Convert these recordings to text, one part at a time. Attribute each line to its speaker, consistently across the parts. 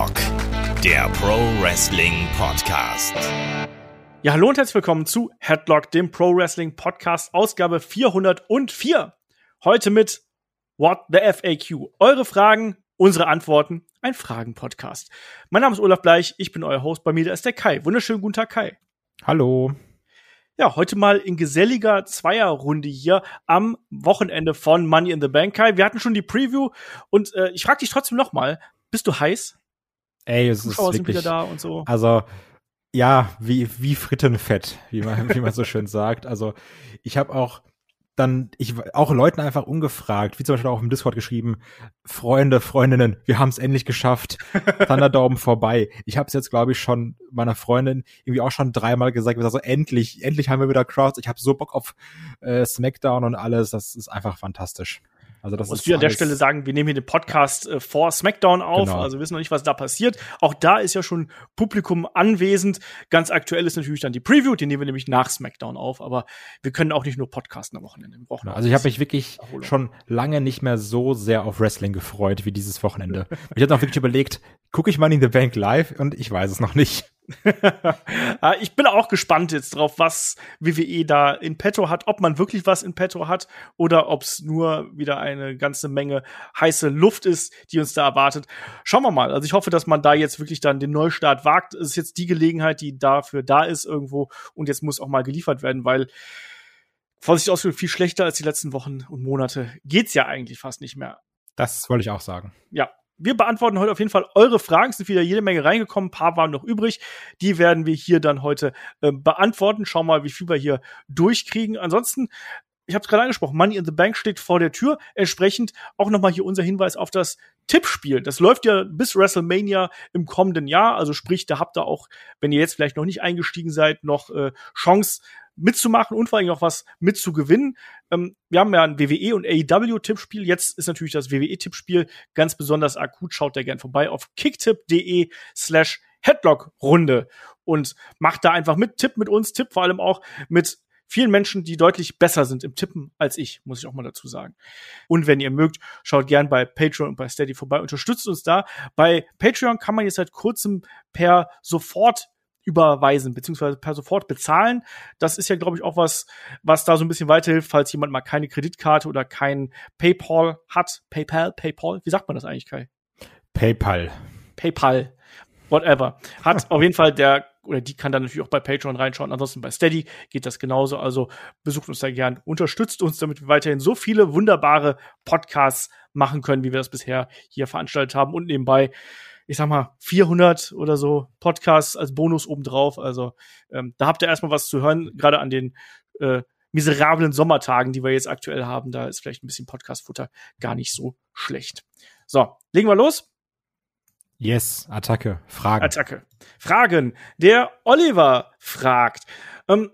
Speaker 1: Headlock, der Pro Wrestling Podcast.
Speaker 2: Ja, hallo und herzlich willkommen zu Headlock, dem Pro Wrestling Podcast, Ausgabe 404. Heute mit What the FAQ. Eure Fragen, unsere Antworten, ein Fragen-Podcast. Mein Name ist Olaf Bleich, ich bin euer Host. Bei mir da ist der Kai. Wunderschönen guten Tag, Kai.
Speaker 3: Hallo.
Speaker 2: Ja, heute mal in geselliger Zweierrunde hier am Wochenende von Money in the Bank. Kai, wir hatten schon die Preview und äh, ich frage dich trotzdem noch mal, bist du heiß?
Speaker 3: Ey, es ist
Speaker 2: Zuschauer sind
Speaker 3: wirklich,
Speaker 2: wieder da und so.
Speaker 3: also ja, wie wie Frittenfett, wie man wie man so schön sagt. Also ich habe auch dann ich auch Leuten einfach ungefragt, wie zum Beispiel auch im Discord geschrieben, Freunde, Freundinnen, wir haben es endlich geschafft, Thunderdome vorbei. Ich habe es jetzt glaube ich schon meiner Freundin irgendwie auch schon dreimal gesagt, also endlich, endlich haben wir wieder Crowds. Ich habe so Bock auf äh, Smackdown und alles, das ist einfach fantastisch. Also das
Speaker 2: Muss wir an der Stelle sagen, wir nehmen hier den Podcast äh, vor SmackDown auf,
Speaker 3: Genau.
Speaker 2: also wissen noch nicht, was da passiert. Auch da ist ja schon Publikum anwesend. Ganz aktuell ist natürlich dann die Preview, die nehmen wir nämlich nach SmackDown auf, aber wir können auch nicht nur podcasten am Wochenende. Wir brauchen auch
Speaker 3: Also ich habe mich wirklich
Speaker 2: Erholung.
Speaker 3: schon lange nicht mehr so sehr auf Wrestling gefreut wie dieses Wochenende. ich habe auch wirklich überlegt, gucke ich Money in the Bank live und ich weiß es noch nicht.
Speaker 2: Ah, ich bin auch gespannt jetzt drauf, was WWE da in petto hat, ob man wirklich was in petto hat oder ob es nur wieder eine ganze Menge heiße Luft ist, die uns da erwartet. Schauen wir mal. Also ich hoffe, dass man da jetzt wirklich dann den Neustart wagt. Es ist jetzt die Gelegenheit, die dafür da ist irgendwo und jetzt muss auch mal geliefert werden, weil Vorsicht ausgedrückt, viel schlechter als die letzten Wochen und Monate geht's ja eigentlich fast nicht mehr
Speaker 3: Das wollte ich auch sagen.
Speaker 2: ja, wir beantworten heute auf jeden Fall eure Fragen. Es sind wieder jede Menge reingekommen. Ein paar waren noch übrig. Die werden wir hier dann heute äh, beantworten. Schauen mal, wie viel wir hier durchkriegen. Ansonsten, ich habe es gerade angesprochen, Money in the Bank steht vor der Tür. Entsprechend auch nochmal hier unser Hinweis auf das Tippspiel. Das läuft ja bis WrestleMania im kommenden Jahr. Also sprich, da habt ihr auch, wenn ihr jetzt vielleicht noch nicht eingestiegen seid, noch äh, Chance mitzumachen und vor allem auch was mitzugewinnen. Ähm, wir haben ja ein WWE und AEW-Tippspiel. Jetzt ist natürlich das WWE-Tippspiel ganz besonders akut. Schaut da gern vorbei auf kicktip.de slash Headlock-Runde und macht da einfach mit. Tipp mit uns, Tipp vor allem auch mit vielen Menschen, die deutlich besser sind im Tippen als ich, muss ich auch mal dazu sagen. Und wenn ihr mögt, schaut gern bei Patreon und bei Steady vorbei, unterstützt uns da. Bei Patreon kann man jetzt seit kurzem per sofort überweisen, beziehungsweise per sofort bezahlen. Das ist ja, glaube ich, auch was, was da so ein bisschen weiterhilft, falls jemand mal keine Kreditkarte oder kein PayPal hat. PayPal, PayPal, wie sagt man das eigentlich, Kai?
Speaker 3: PayPal.
Speaker 2: PayPal, whatever. Hat auf jeden Fall der oder die kann dann natürlich auch bei Patreon reinschauen. Ansonsten bei Steady geht das genauso. Also besucht uns da gern, unterstützt uns, damit wir weiterhin so viele wunderbare Podcasts machen können, wie wir das bisher hier veranstaltet haben. Und nebenbei, ich sag mal, 400 oder so Podcasts als Bonus obendrauf. Also ähm, da habt ihr erstmal was zu hören, gerade an den äh, miserablen Sommertagen, die wir jetzt aktuell haben. Da ist vielleicht ein bisschen Podcast-Futter gar nicht so schlecht. So, legen wir los.
Speaker 3: Yes, Attacke, Fragen.
Speaker 2: Attacke. Fragen. Der Oliver fragt. Ähm,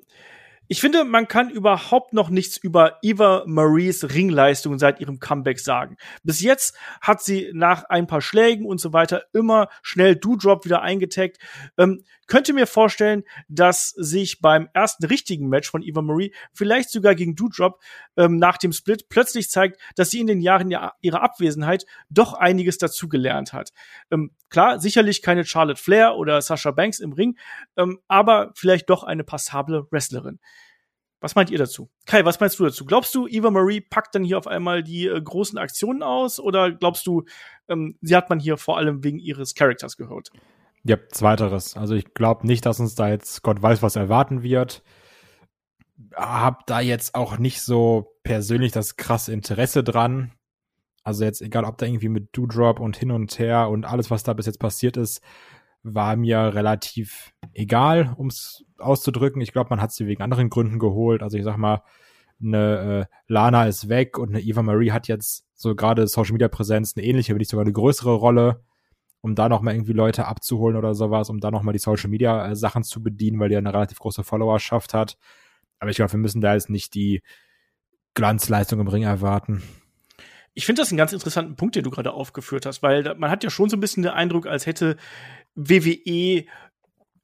Speaker 2: ich finde, man kann überhaupt noch nichts über Eva Maries Ringleistung seit ihrem Comeback sagen. Bis jetzt hat sie nach ein paar Schlägen und so weiter immer schnell Do-Drop wieder eingetaggt. Ähm, könnte mir vorstellen, dass sich beim ersten richtigen Match von Eva Marie, vielleicht sogar gegen Do-Drop, ähm, nach dem Split plötzlich zeigt, dass sie in den Jahren ja- ihrer Abwesenheit doch einiges dazugelernt hat. Ähm, klar, sicherlich keine Charlotte Flair oder Sasha Banks im Ring, ähm, aber vielleicht doch eine passable Wrestlerin. Was meint ihr dazu? Kai, was meinst du dazu? Glaubst du, Eva Marie packt dann hier auf einmal die äh, großen Aktionen aus oder glaubst du, ähm, sie hat man hier vor allem wegen ihres Charakters gehört?
Speaker 3: Ja, zweiteres. Also ich glaube nicht, dass uns da jetzt Gott weiß, was erwarten wird. Hab da jetzt auch nicht so persönlich das krasse Interesse dran. Also jetzt egal, ob da irgendwie mit Doodrop und hin und her und alles, was da bis jetzt passiert ist, war mir relativ egal, um es auszudrücken. Ich glaube, man hat sie wegen anderen Gründen geholt. Also ich sag mal, eine äh, Lana ist weg und eine Eva Marie hat jetzt so gerade Social Media Präsenz eine ähnliche, wenn nicht sogar eine größere Rolle, um da noch mal irgendwie Leute abzuholen oder sowas, um da noch mal die Social Media äh, Sachen zu bedienen, weil die eine relativ große Followerschaft hat. Aber ich glaube, wir müssen da jetzt nicht die Glanzleistung im Ring erwarten.
Speaker 2: Ich finde das einen ganz interessanten Punkt, den du gerade aufgeführt hast, weil man hat ja schon so ein bisschen den Eindruck, als hätte WWE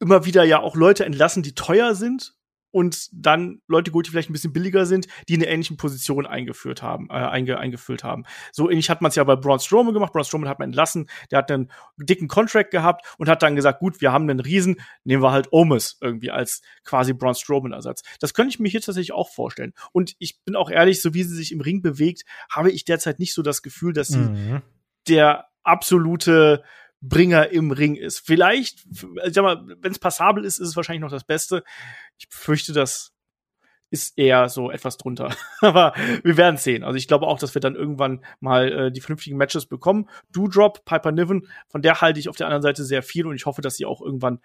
Speaker 2: immer wieder ja auch Leute entlassen, die teuer sind und dann Leute geholt, die vielleicht ein bisschen billiger sind, die in einer ähnlichen Position eingeführt haben, äh, einge, eingefüllt haben. So ähnlich hat man es ja bei Braun Strowman gemacht. Braun Strowman hat man entlassen, der hat einen dicken Contract gehabt und hat dann gesagt, gut, wir haben einen Riesen, nehmen wir halt Omis irgendwie als quasi Braun Strowman-Ersatz. Das könnte ich mir hier tatsächlich auch vorstellen. Und ich bin auch ehrlich, so wie sie sich im Ring bewegt, habe ich derzeit nicht so das Gefühl, dass sie mhm. der absolute Bringer im Ring ist. Vielleicht, sag mal, wenn es passabel ist, ist es wahrscheinlich noch das Beste. Ich fürchte, das ist eher so etwas drunter. Aber wir werden sehen. Also ich glaube auch, dass wir dann irgendwann mal äh, die vernünftigen Matches bekommen. Doudrop, Piper Niven, von der halte ich auf der anderen Seite sehr viel und ich hoffe, dass sie auch irgendwann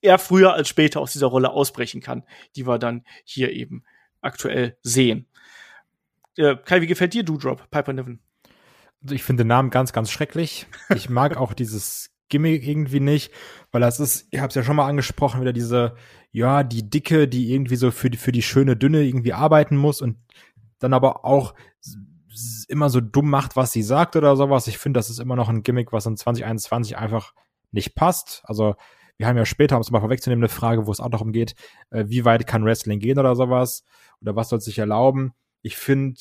Speaker 2: eher früher als später aus dieser Rolle ausbrechen kann, die wir dann hier eben aktuell sehen. Äh, Kai, wie gefällt dir Doudrop, Piper Niven?
Speaker 3: Also ich finde den Namen ganz, ganz schrecklich. Ich mag auch dieses Gimmick irgendwie nicht, weil das ist, ich habe es ja schon mal angesprochen, wieder diese, ja, die Dicke, die irgendwie so für die, für die schöne Dünne irgendwie arbeiten muss und dann aber auch immer so dumm macht, was sie sagt oder sowas. Ich finde, das ist immer noch ein Gimmick, was in 2021 einfach nicht passt. Also wir haben ja später, um es mal vorwegzunehmen, eine Frage, wo es auch darum geht, äh, wie weit kann Wrestling gehen oder sowas oder was soll sich erlauben. Ich finde,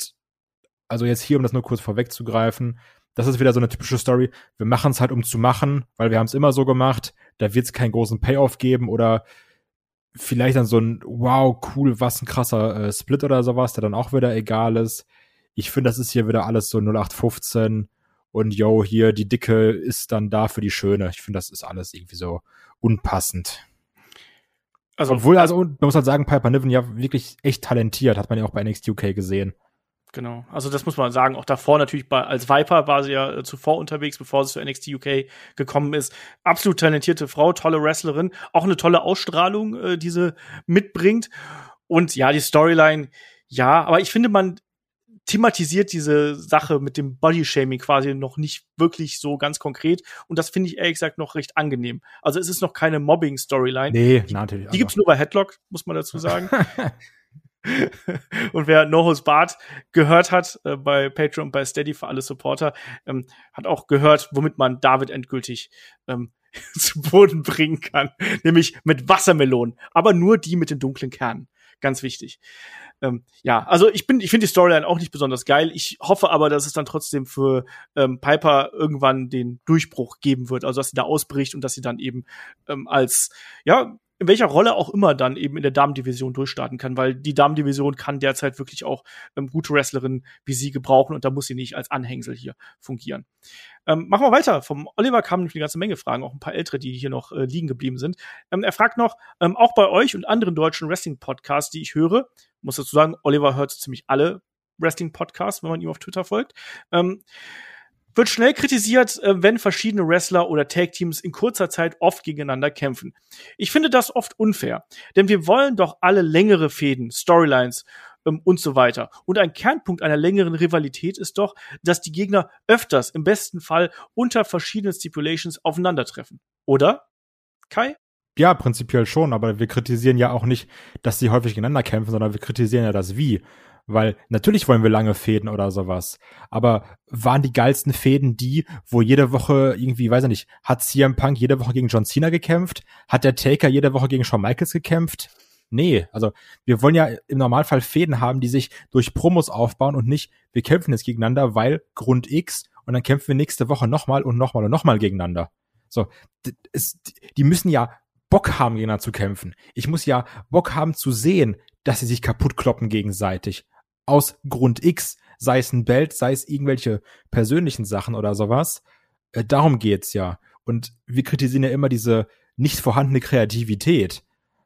Speaker 3: also jetzt hier, um das nur kurz vorwegzugreifen, das ist wieder so eine typische Story. Wir machen es halt, um zu machen, weil wir haben es immer so gemacht. Da wird es keinen großen Payoff geben oder vielleicht dann so ein wow, cool, was ein krasser äh, Split oder sowas, der dann auch wieder egal ist. Ich finde, das ist hier wieder alles so 0815 und yo, hier die Dicke ist dann da für die Schöne. Ich finde, das ist alles irgendwie so unpassend. Also, Obwohl, also, man muss halt sagen, Piper Niven ja wirklich echt talentiert, hat man ja auch bei NXT UK gesehen.
Speaker 2: Genau. Also das muss man sagen. Auch davor natürlich bei, als Viper war sie ja äh, zuvor unterwegs, bevor sie zu NXT UK gekommen ist. Absolut talentierte Frau, tolle Wrestlerin, auch eine tolle Ausstrahlung, äh, die sie mitbringt. Und ja, die Storyline, ja, aber ich finde, man thematisiert diese Sache mit dem Bodyshaming quasi noch nicht wirklich so ganz konkret. Und das finde ich ehrlich gesagt noch recht angenehm. Also es ist noch keine Mobbing-Storyline.
Speaker 3: Nee, natürlich.
Speaker 2: Die gibt's nur bei Headlock, muss man dazu sagen. und wer Nohos Bart gehört hat äh, bei Patreon bei Steady für alle Supporter, ähm, hat auch gehört, womit man David endgültig ähm, zu Boden bringen kann. Nämlich mit Wassermelonen. Aber nur die mit den dunklen Kernen. Ganz wichtig. Ähm, ja, also ich bin, ich finde die Storyline auch nicht besonders geil. Ich hoffe aber, dass es dann trotzdem für ähm, Piper irgendwann den Durchbruch geben wird, also dass sie da ausbricht und dass sie dann eben ähm, als ja in welcher Rolle auch immer dann eben in der Damendivision durchstarten kann, weil die Damendivision kann derzeit wirklich auch ähm, gute Wrestlerinnen wie sie gebrauchen und da muss sie nicht als Anhängsel hier fungieren. Ähm, machen wir weiter. Vom Oliver kamen nämlich eine ganze Menge Fragen, auch ein paar ältere, die hier noch äh, liegen geblieben sind. Ähm, er fragt noch, ähm, auch bei euch und anderen deutschen Wrestling-Podcasts, die ich höre, muss dazu sagen, Oliver hört ziemlich alle Wrestling-Podcasts, wenn man ihm auf Twitter folgt. Ähm, wird schnell kritisiert, äh, wenn verschiedene Wrestler oder Tag-Teams in kurzer Zeit oft gegeneinander kämpfen. Ich finde das oft unfair, denn wir wollen doch alle längere Fäden, Storylines ähm, und so weiter. Und ein Kernpunkt einer längeren Rivalität ist doch, dass die Gegner öfters, im besten Fall, unter verschiedenen Stipulations aufeinandertreffen. Oder? Kai?
Speaker 3: Ja, prinzipiell schon, aber wir kritisieren ja auch nicht, dass sie häufig gegeneinander kämpfen, sondern wir kritisieren ja das Wie. Weil natürlich wollen wir lange Fäden oder sowas. Aber waren die geilsten Fäden die, wo jede Woche irgendwie, weiß ich nicht, hat CM Punk jede Woche gegen John Cena gekämpft? Hat der Taker jede Woche gegen Shawn Michaels gekämpft? Nee, also wir wollen ja im Normalfall Fäden haben, die sich durch Promos aufbauen und nicht, wir kämpfen jetzt gegeneinander, weil Grund X und dann kämpfen wir nächste Woche nochmal und nochmal und nochmal gegeneinander. So, es, die müssen ja Bock haben, gegeneinander zu kämpfen. Ich muss ja Bock haben zu sehen, dass sie sich kaputt kloppen gegenseitig aus Grund X, sei es ein Belt, sei es irgendwelche persönlichen Sachen oder sowas. Äh, darum geht's ja. Und wir kritisieren ja immer diese nicht vorhandene Kreativität.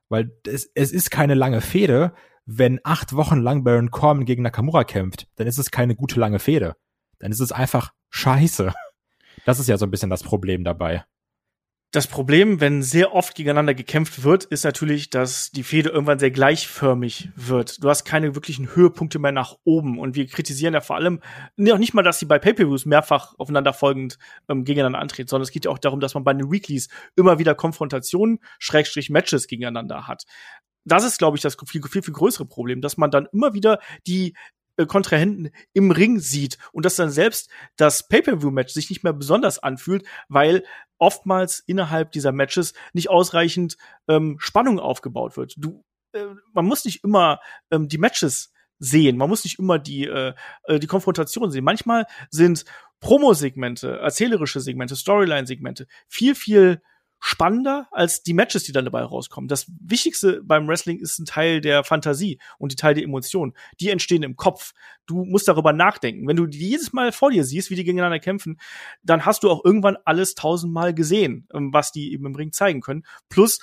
Speaker 3: Weil es, es ist keine lange Fehde, wenn acht Wochen lang Baron Corbin gegen Nakamura kämpft, dann ist es keine gute lange Fehde. Dann ist es einfach scheiße. Das ist ja so ein bisschen das Problem dabei.
Speaker 2: Das Problem, wenn sehr oft gegeneinander gekämpft wird, ist natürlich, dass die Fehde irgendwann sehr gleichförmig wird. Du hast keine wirklichen Höhepunkte mehr nach oben. Und wir kritisieren ja vor allem noch nicht mal, dass sie bei Pay-Per-Views mehrfach aufeinanderfolgend ähm, gegeneinander antreten, sondern es geht ja auch darum, dass man bei den Weeklies immer wieder Konfrontationen, Schrägstrich Matches gegeneinander hat. Das ist, glaube ich, das viel, viel, viel größere Problem, dass man dann immer wieder die äh, Kontrahenten im Ring sieht und dass dann selbst das Pay-per-view-Match sich nicht mehr besonders anfühlt, weil oftmals innerhalb dieser Matches nicht ausreichend ähm, Spannung aufgebaut wird. Du äh, man muss nicht immer ähm, die Matches sehen. Man muss nicht immer die, äh, äh, die Konfrontation sehen. Manchmal sind Promo-Segmente, erzählerische Segmente, Storyline-Segmente viel, viel spannender als die Matches, die dann dabei rauskommen. Das Wichtigste beim Wrestling ist ein Teil der Fantasie und die Teil der Emotionen. Die entstehen im Kopf. Du musst darüber nachdenken. Wenn du die jedes Mal vor dir siehst, wie die gegeneinander kämpfen, dann hast du auch irgendwann alles tausendmal gesehen, ähm, was die eben im Ring zeigen können. Plus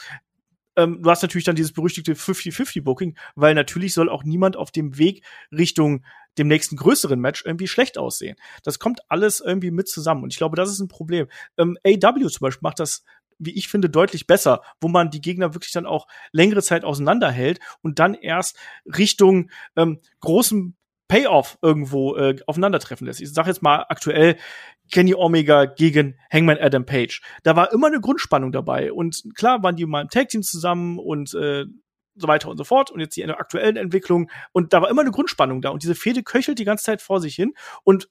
Speaker 2: ähm, du hast natürlich dann dieses berüchtigte 50-50-Booking, weil natürlich soll auch niemand auf dem Weg Richtung dem nächsten größeren Match irgendwie schlecht aussehen. Das kommt alles irgendwie mit zusammen. Und ich glaube, das ist ein Problem. Ähm, AW zum Beispiel macht das wie ich finde, deutlich besser, wo man die Gegner wirklich dann auch längere Zeit auseinanderhält und dann erst Richtung ähm, großem Payoff irgendwo äh, aufeinandertreffen lässt. Ich sage jetzt mal aktuell Kenny Omega gegen Hangman Adam Page. Da war immer eine Grundspannung dabei und klar waren die mal im Tag Team zusammen und äh, so weiter und so fort und jetzt die aktuellen Entwicklungen und da war immer eine Grundspannung da und diese Fehde köchelt die ganze Zeit vor sich hin und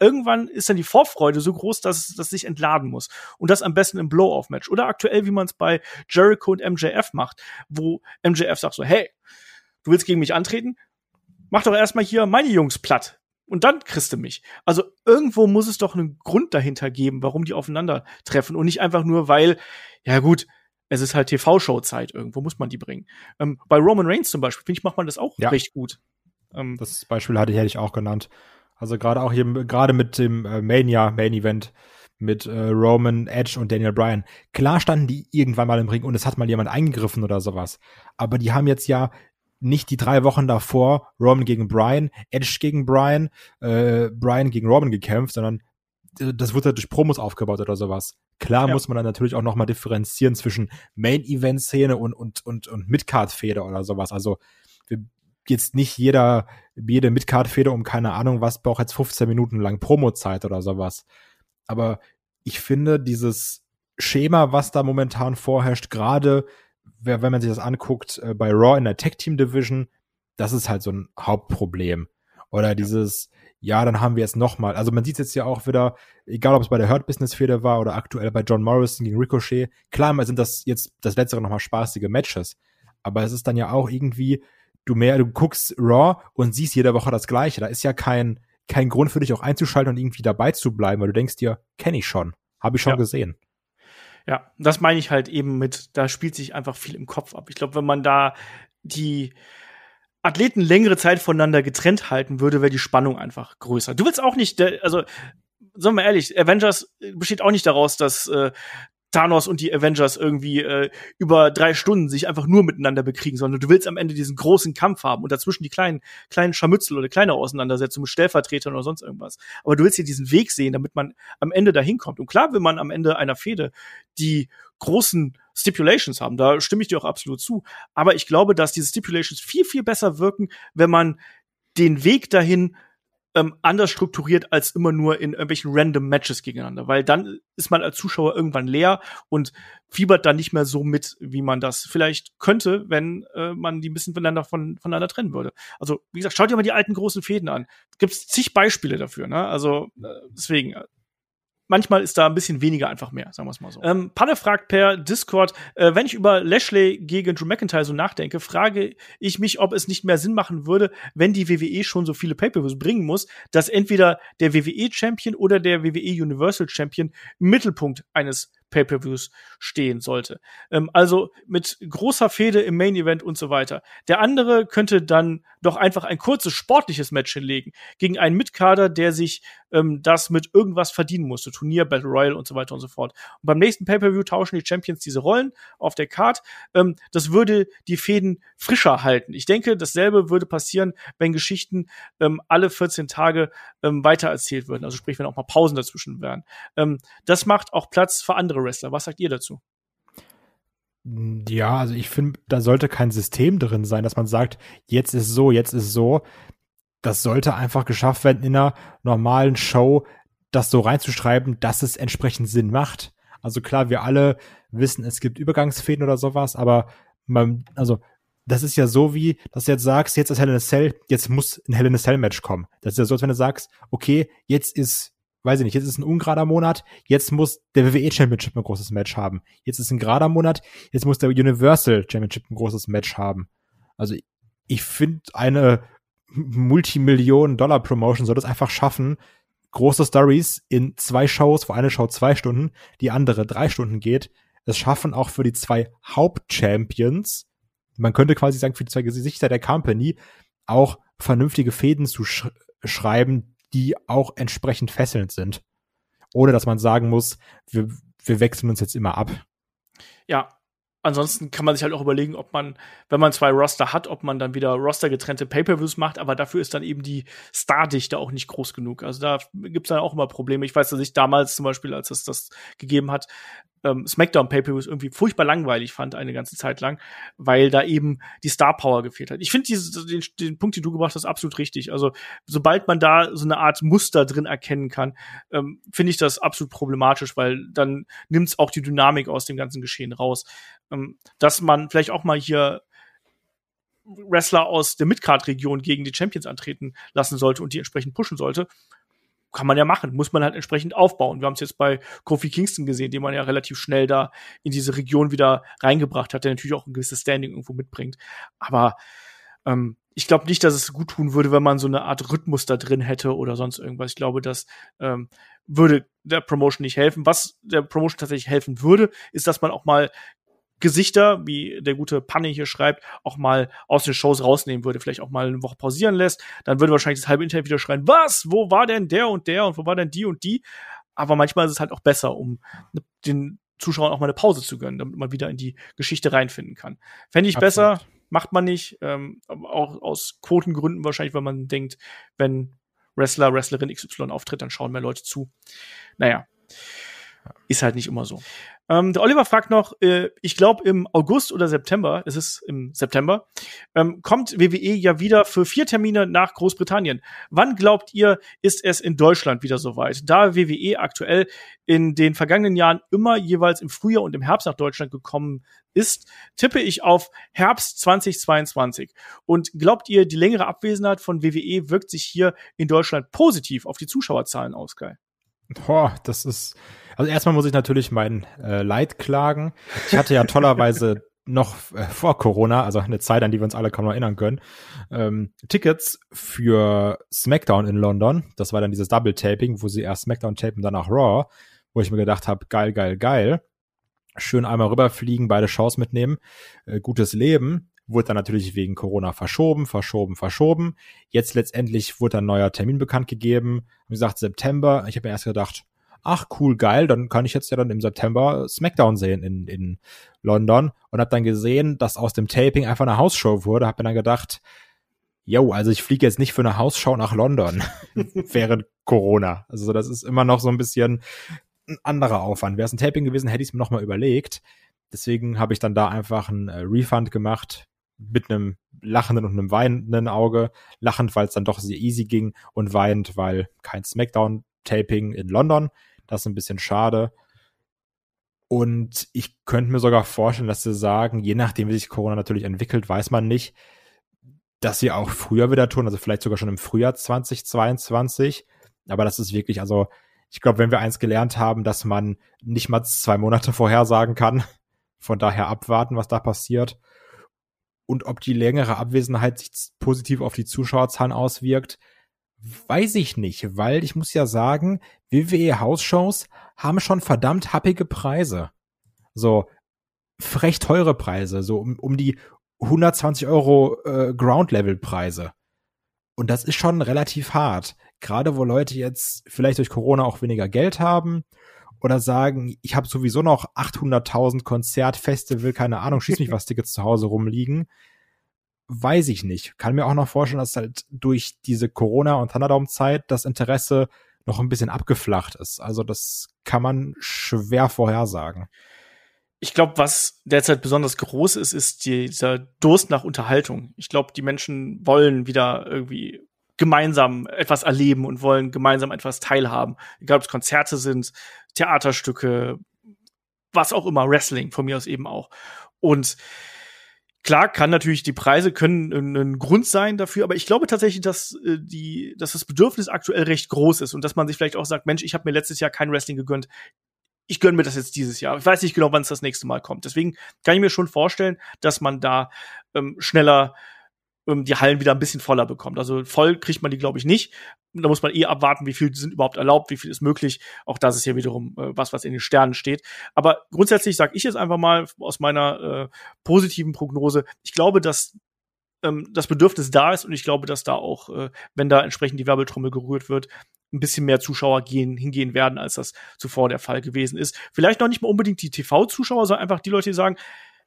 Speaker 2: irgendwann ist dann die Vorfreude so groß, dass das sich entladen muss. Und das am besten im Blow-Off-Match. Oder aktuell, wie man es bei Jericho und MJF macht, wo MJF sagt so, hey, du willst gegen mich antreten? mach doch erstmal hier meine Jungs platt. Und dann kriegst du mich. Also irgendwo muss es doch einen Grund dahinter geben, warum die aufeinandertreffen und nicht einfach nur, weil, ja gut, es ist halt TV-Show-Zeit, irgendwo muss man die bringen. Ähm, bei Roman Reigns zum Beispiel, finde ich, macht man das auch ja. recht gut.
Speaker 3: Ähm, das Beispiel hatte ich, hätte ich auch genannt. Also gerade auch hier, gerade mit dem äh, Mania Main Event mit äh, Roman, Edge und Daniel Bryan. Klar standen die irgendwann mal im Ring und es hat mal jemand eingegriffen oder sowas. Aber die haben jetzt ja nicht die drei Wochen davor Roman gegen Brian, Edge gegen Brian, äh, Brian gegen Roman gekämpft, sondern das wurde durch Promos aufgebaut oder sowas. Klar ja. muss man dann natürlich auch nochmal differenzieren zwischen Main-Event-Szene und, und, und, und Mid-Card-Feder oder sowas. Also wir, jetzt nicht jeder, jede Mid-Card-Feder um keine Ahnung was braucht jetzt 15 Minuten lang Promo-Zeit oder sowas. Aber ich finde dieses Schema, was da momentan vorherrscht, gerade wenn man sich das anguckt, äh, bei Raw in der Tech Team Division, das ist halt so ein Hauptproblem. Oder dieses, ja, dann haben wir jetzt nochmal, also man sieht jetzt ja auch wieder, egal ob es bei der Hurt Business Feder war oder aktuell bei John Morrison gegen Ricochet, klar sind das jetzt das letztere nochmal spaßige Matches. Aber es ist dann ja auch irgendwie, du mehr, du guckst Raw und siehst jede Woche das Gleiche. Da ist ja kein, kein Grund für dich auch einzuschalten und irgendwie dabei zu bleiben, weil du denkst dir, kenne ich schon, habe ich schon ja. gesehen.
Speaker 2: Ja, das meine ich halt eben mit, da spielt sich einfach viel im Kopf ab. Ich glaube, wenn man da die Athleten längere Zeit voneinander getrennt halten würde, wäre die Spannung einfach größer. Du willst auch nicht, also sagen wir ehrlich, Avengers besteht auch nicht daraus, dass äh, Thanos und die Avengers irgendwie äh, über drei Stunden sich einfach nur miteinander bekriegen, sondern du willst am Ende diesen großen Kampf haben und dazwischen die kleinen, kleinen Scharmützel oder kleine Auseinandersetzungen mit Stellvertretern oder sonst irgendwas. Aber du willst hier diesen Weg sehen, damit man am Ende dahin kommt. Und klar will man am Ende einer Fehde die großen Stipulations haben. Da stimme ich dir auch absolut zu. Aber ich glaube, dass diese Stipulations viel, viel besser wirken, wenn man den Weg dahin ähm, anders strukturiert als immer nur in irgendwelchen random Matches gegeneinander, weil dann ist man als Zuschauer irgendwann leer und fiebert dann nicht mehr so mit, wie man das vielleicht könnte, wenn äh, man die ein bisschen voneinander, von, voneinander trennen würde. Also, wie gesagt, schaut dir mal die alten großen Fäden an. Gibt es zig Beispiele dafür, ne? Also, äh, deswegen, äh, manchmal ist da ein bisschen weniger einfach mehr, sagen wir es mal so. Ähm, Panne fragt per Discord, äh, wenn ich über Lashley gegen Drew McIntyre so nachdenke, frage ich mich, ob es nicht mehr Sinn machen würde, wenn die WWE schon so viele Pay-Per-Views bringen muss, dass entweder der WWE-Champion oder der WWE Universal Champion im Mittelpunkt eines Pay-per-Views stehen sollte. Ähm, also mit großer Fehde im Main Event und so weiter. Der andere könnte dann doch einfach ein kurzes sportliches Match hinlegen gegen einen Mitkader, der sich ähm, das mit irgendwas verdienen musste. Turnier, Battle Royale und so weiter und so fort. Und beim nächsten Pay-per-View tauschen die Champions diese Rollen auf der Card. Ähm, das würde die Fäden frischer halten. Ich denke, dasselbe würde passieren, wenn Geschichten ähm, alle 14 Tage ähm, weitererzählt würden. Also sprich, wenn auch mal Pausen dazwischen wären. Ähm, das macht auch Platz für andere Wrestler. Was sagt ihr dazu?
Speaker 3: Ja, also ich finde, da sollte kein System drin sein, dass man sagt, jetzt ist so, jetzt ist so. Das sollte einfach geschafft werden, in einer normalen Show das so reinzuschreiben, dass es entsprechend Sinn macht. Also klar, wir alle wissen, es gibt Übergangsfäden oder sowas, aber man, also das ist ja so wie, dass du jetzt sagst, jetzt ist Hell in a Cell, jetzt muss ein Hell in a Cell Match kommen. Das ist ja so, als wenn du sagst, okay, jetzt ist weiß ich nicht, jetzt ist ein ungerader Monat, jetzt muss der WWE Championship ein großes Match haben. Jetzt ist ein gerader Monat, jetzt muss der Universal Championship ein großes Match haben. Also ich finde eine Multimillionen-Dollar-Promotion soll das einfach schaffen, große Stories in zwei Shows, wo eine Show zwei Stunden, die andere drei Stunden geht, es schaffen auch für die zwei Hauptchampions, man könnte quasi sagen, für die zwei Gesichter der Company, auch vernünftige Fäden zu sch schreiben, die auch entsprechend fesselnd sind. Ohne dass man sagen muss, wir, wir wechseln uns jetzt immer ab.
Speaker 2: Ja, ansonsten kann man sich halt auch überlegen, ob man, wenn man zwei Roster hat, ob man dann wieder Roster-getrennte Pay-Per-Views macht, aber dafür ist dann eben die Stardichte auch nicht groß genug. Also da gibt's dann auch immer Probleme. Ich weiß, dass ich damals zum Beispiel, als es das gegeben hat, ähm, SmackDown Pay-Per-Views irgendwie furchtbar langweilig fand, eine ganze Zeit lang, weil da eben die Star Power gefehlt hat. Ich finde den, den Punkt, den du gebracht hast, absolut richtig. Also, sobald man da so eine Art Muster drin erkennen kann, ähm, finde ich das absolut problematisch, weil dann nimmt es auch die Dynamik aus dem ganzen Geschehen raus. Ähm, dass man vielleicht auch mal hier Wrestler aus der Midcard-Region gegen die Champions antreten lassen sollte und die entsprechend pushen sollte kann man ja machen, muss man halt entsprechend aufbauen. Wir haben es jetzt bei Kofi Kingston gesehen, den man ja relativ schnell da in diese Region wieder reingebracht hat, der natürlich auch ein gewisses Standing irgendwo mitbringt. Aber ähm, ich glaube nicht, dass es gut tun würde, wenn man so eine Art Rhythmus da drin hätte oder sonst irgendwas. Ich glaube, das ähm, würde der Promotion nicht helfen. Was der Promotion tatsächlich helfen würde, ist, dass man auch mal Gesichter, wie der gute Panne hier schreibt, auch mal aus den Shows rausnehmen würde, vielleicht auch mal eine Woche pausieren lässt, dann würde wahrscheinlich das halbe Internet wieder schreien, was, wo war denn der und der und wo war denn die und die? Aber manchmal ist es halt auch besser, um den Zuschauern auch mal eine Pause zu gönnen, damit man wieder in die Geschichte reinfinden kann. Fände ich Absolut. besser, macht man nicht, ähm, auch aus Quotengründen wahrscheinlich, weil man denkt, wenn Wrestler, Wrestlerin XY auftritt, dann schauen mehr Leute zu. Naja, ist halt nicht immer so. Ähm, der Oliver fragt noch, äh, ich glaube im August oder September, es ist im September, ähm, kommt WWE ja wieder für vier Termine nach Großbritannien. Wann glaubt ihr, ist es in Deutschland wieder soweit? Da WWE aktuell in den vergangenen Jahren immer jeweils im Frühjahr und im Herbst nach Deutschland gekommen ist, tippe ich auf Herbst 2022. Und glaubt ihr, die längere Abwesenheit von WWE wirkt sich hier in Deutschland positiv auf die Zuschauerzahlen aus, Kai?
Speaker 3: Boah, das ist also erstmal muss ich natürlich mein äh, Leid klagen. Ich hatte ja tollerweise noch äh, vor Corona, also eine Zeit, an die wir uns alle kaum noch erinnern können, ähm, Tickets für SmackDown in London. Das war dann dieses Double-Taping, wo sie erst SmackDown tapen, danach Raw, wo ich mir gedacht habe, geil, geil, geil. Schön einmal rüberfliegen, beide Shows mitnehmen, äh, gutes Leben. Wurde dann natürlich wegen Corona verschoben, verschoben, verschoben. Jetzt letztendlich wurde ein neuer Termin bekannt gegeben. Wie gesagt, September. Ich habe mir erst gedacht, ach cool, geil, dann kann ich jetzt ja dann im September SmackDown sehen in, in London und habe dann gesehen, dass aus dem Taping einfach eine Hausshow wurde, habe mir dann gedacht, yo, also ich fliege jetzt nicht für eine Hausshow nach London während Corona. Also das ist immer noch so ein bisschen ein anderer Aufwand. Wäre es ein Taping gewesen, hätte ich es mir nochmal überlegt. Deswegen habe ich dann da einfach ein äh, Refund gemacht mit einem lachenden und einem weinenden Auge. Lachend, weil es dann doch sehr easy ging und weinend, weil kein Smackdown-Taping in London. Das ist ein bisschen schade. Und ich könnte mir sogar vorstellen, dass sie sagen, je nachdem, wie sich Corona natürlich entwickelt, weiß man nicht, dass sie auch früher wieder tun, also vielleicht sogar schon im Frühjahr 2022. Aber das ist wirklich, also ich glaube, wenn wir eins gelernt haben, dass man nicht mal zwei Monate vorhersagen kann, von daher abwarten, was da passiert. Und ob die längere Abwesenheit sich positiv auf die Zuschauerzahlen auswirkt, Weiß ich nicht, weil ich muss ja sagen, WWE Hausshows haben schon verdammt happige Preise. So frech teure Preise, so um, um die 120 Euro äh, Ground-Level-Preise. Und das ist schon relativ hart. Gerade wo Leute jetzt vielleicht durch Corona auch weniger Geld haben oder sagen, ich habe sowieso noch 800.000 Konzert, Festival, keine Ahnung, schieß mich was Tickets zu Hause rumliegen weiß ich nicht. Kann mir auch noch vorstellen, dass halt durch diese Corona- und Thunderdome-Zeit das Interesse noch ein bisschen abgeflacht ist. Also das kann man schwer vorhersagen.
Speaker 2: Ich glaube, was derzeit besonders groß ist, ist dieser Durst nach Unterhaltung. Ich glaube, die Menschen wollen wieder irgendwie gemeinsam etwas erleben und wollen gemeinsam etwas teilhaben. Egal, ob es Konzerte sind, Theaterstücke, was auch immer, Wrestling von mir aus eben auch. Und Klar kann natürlich die Preise können ein Grund sein dafür, aber ich glaube tatsächlich, dass äh, die, dass das Bedürfnis aktuell recht groß ist und dass man sich vielleicht auch sagt, Mensch, ich habe mir letztes Jahr kein Wrestling gegönnt, ich gönne mir das jetzt dieses Jahr. Ich weiß nicht genau, wann es das nächste Mal kommt. Deswegen kann ich mir schon vorstellen, dass man da ähm, schneller ähm, die Hallen wieder ein bisschen voller bekommt. Also voll kriegt man die, glaube ich, nicht. Da muss man eh abwarten, wie viel sind überhaupt erlaubt, wie viel ist möglich. Auch das ist ja wiederum äh, was, was in den Sternen steht. Aber grundsätzlich sage ich jetzt einfach mal aus meiner äh, positiven Prognose, ich glaube, dass ähm, das Bedürfnis da ist und ich glaube, dass da auch, äh, wenn da entsprechend die Werbetrommel gerührt wird, ein bisschen mehr Zuschauer gehen, hingehen werden, als das zuvor der Fall gewesen ist. Vielleicht noch nicht mal unbedingt die TV-Zuschauer, sondern einfach die Leute, die sagen,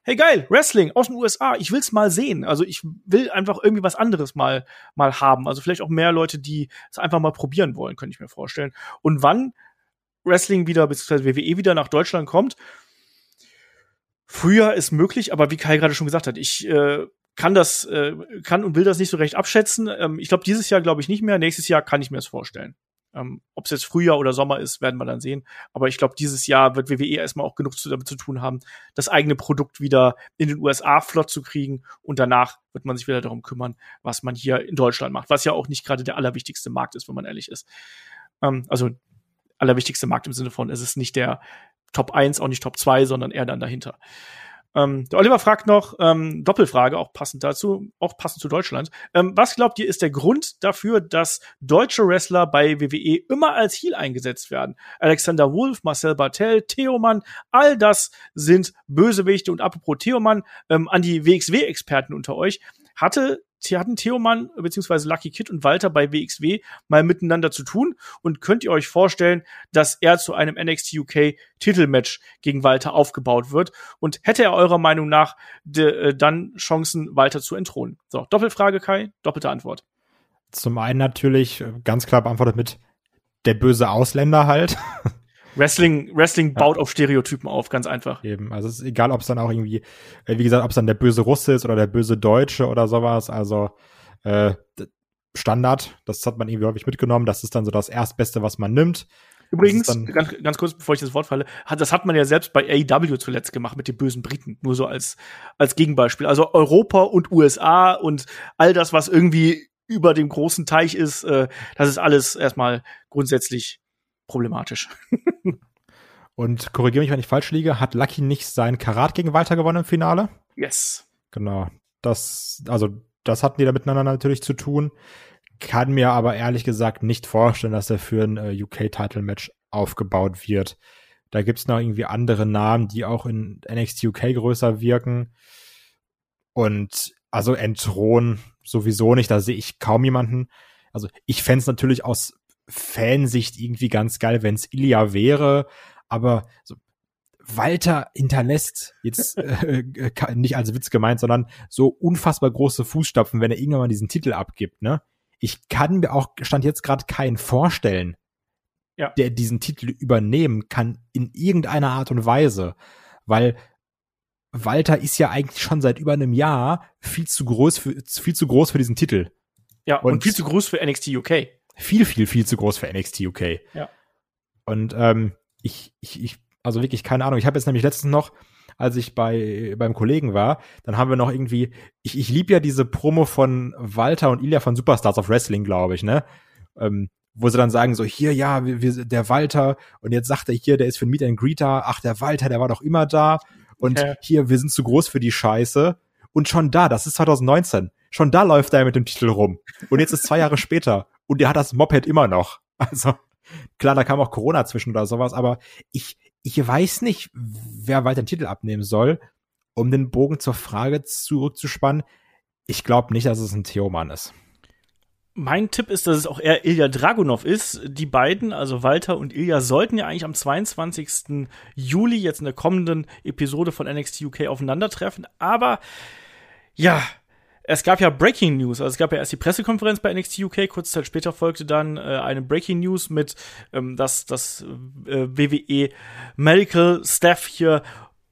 Speaker 2: hey geil, Wrestling aus den USA, ich will's mal sehen. Also ich will einfach irgendwie was anderes mal, mal haben. Also vielleicht auch mehr Leute, die es einfach mal probieren wollen, könnte ich mir vorstellen. Und wann Wrestling wieder, beziehungsweise WWE wieder nach Deutschland kommt, Früher ist möglich, aber wie Kai gerade schon gesagt hat, ich äh, kann das, äh, kann und will das nicht so recht abschätzen. Ähm, ich glaube, dieses Jahr glaube ich nicht mehr. Nächstes Jahr kann ich mir das vorstellen. Ähm, Ob es jetzt Frühjahr oder Sommer ist, werden wir dann sehen. Aber ich glaube, dieses Jahr wird WWE erstmal auch genug zu, damit zu tun haben, das eigene Produkt wieder in den USA flott zu kriegen. Und danach wird man sich wieder darum kümmern, was man hier in Deutschland macht. Was ja auch nicht gerade der allerwichtigste Markt ist, wenn man ehrlich ist. Ähm, also allerwichtigste Markt im Sinne von, es ist nicht der Top 1, auch nicht Top 2, sondern eher dann dahinter. Ähm, der Oliver fragt noch, ähm, Doppelfrage, auch passend dazu, auch passend zu Deutschland. Ähm, was glaubt ihr, ist der Grund dafür, dass deutsche Wrestler bei WWE immer als Heel eingesetzt werden? Alexander Wolf, Marcel Bartel, Theomann, all das sind Bösewichte. Und apropos Theomann, ähm, an die WXW-Experten unter euch. Hatte hatten Theomann bzw. Lucky Kid und Walter bei WXW mal miteinander zu tun und könnt ihr euch vorstellen, dass er zu einem NXT UK Titelmatch gegen Walter aufgebaut wird und hätte er eurer Meinung nach de, äh, dann Chancen Walter zu entthronen? So, Doppelfrage Kai, doppelte Antwort.
Speaker 3: Zum einen natürlich äh, ganz klar beantwortet mit der böse Ausländer halt.
Speaker 2: Wrestling, Wrestling baut ja. auf Stereotypen auf, ganz einfach.
Speaker 3: Eben, also es ist egal, ob es dann auch irgendwie, äh, wie gesagt, ob es dann der böse Russe ist oder der böse Deutsche oder sowas. Also äh, Standard, das hat man irgendwie häufig mitgenommen. Das ist dann so das Erstbeste, was man nimmt.
Speaker 2: Übrigens, ganz, ganz kurz, bevor ich das Wort falle, hat, das hat man ja selbst bei AEW zuletzt gemacht mit den bösen Briten, nur so als, als Gegenbeispiel. Also Europa und USA und all das, was irgendwie über dem großen Teich ist, äh, das ist alles erstmal grundsätzlich problematisch.
Speaker 3: Und korrigiere mich, wenn ich falsch liege, hat Lucky nicht sein Karat gegen Walter gewonnen im Finale?
Speaker 2: Yes.
Speaker 3: Genau. Das, also, das hatten die da miteinander natürlich zu tun. Kann mir aber ehrlich gesagt nicht vorstellen, dass er für ein äh, UK-Title-Match aufgebaut wird. Da gibt's noch irgendwie andere Namen, die auch in NXT UK größer wirken. Und also Entthron sowieso nicht, da sehe ich kaum jemanden. Also ich fände natürlich aus Fansicht irgendwie ganz geil, wenn es Ilya wäre, aber so, Walter hinterlässt jetzt äh, äh nicht als Witz gemeint, sondern so unfassbar große Fußstapfen, wenn er irgendwann mal diesen Titel abgibt, ne? Ich kann mir auch stand jetzt gerade keinen vorstellen, ja. der diesen Titel übernehmen kann in irgendeiner Art und Weise, weil Walter ist ja eigentlich schon seit über einem Jahr viel zu groß für viel zu groß für diesen Titel.
Speaker 2: Ja, und, und viel zu groß für NXT UK
Speaker 3: viel, viel, viel zu groß für NXT UK.
Speaker 2: Ja.
Speaker 3: Und ähm, ich, ich, ich, also wirklich keine Ahnung. Ich habe jetzt nämlich letztens noch, als ich bei beim Kollegen war, dann haben wir noch irgendwie, ich, ich lieb ja diese Promo von Walter und Ilya von Superstars of Wrestling, glaube ich, ne? Ähm, wo sie dann sagen so, hier, ja, wir, wir, der Walter, und jetzt sagt er hier, der ist für ein Meet and Greet da, ach, der Walter, der war doch immer da, und okay. hier, wir sind zu groß für die Scheiße. Und schon da, das ist 2019, schon da läuft er mit dem Titel rum. Und jetzt ist zwei Jahre später und der hat das Moped immer noch. Also klar, da kam auch Corona zwischen oder sowas, aber ich, ich weiß nicht, wer weiter den Titel abnehmen soll, um den Bogen zur Frage zurückzuspannen. Ich glaube nicht, dass es ein Theoman ist.
Speaker 2: Mein Tipp ist, dass es auch eher Ilya Dragunov ist. Die beiden, also Walter und Ilya, sollten ja eigentlich am 22. Juli jetzt in der kommenden Episode von NXT UK aufeinandertreffen. Aber ja, es gab ja Breaking News, also es gab ja erst die Pressekonferenz bei NXT UK, kurze Zeit später folgte dann äh, eine Breaking News mit, ähm, dass das äh, WWE Medical Staff hier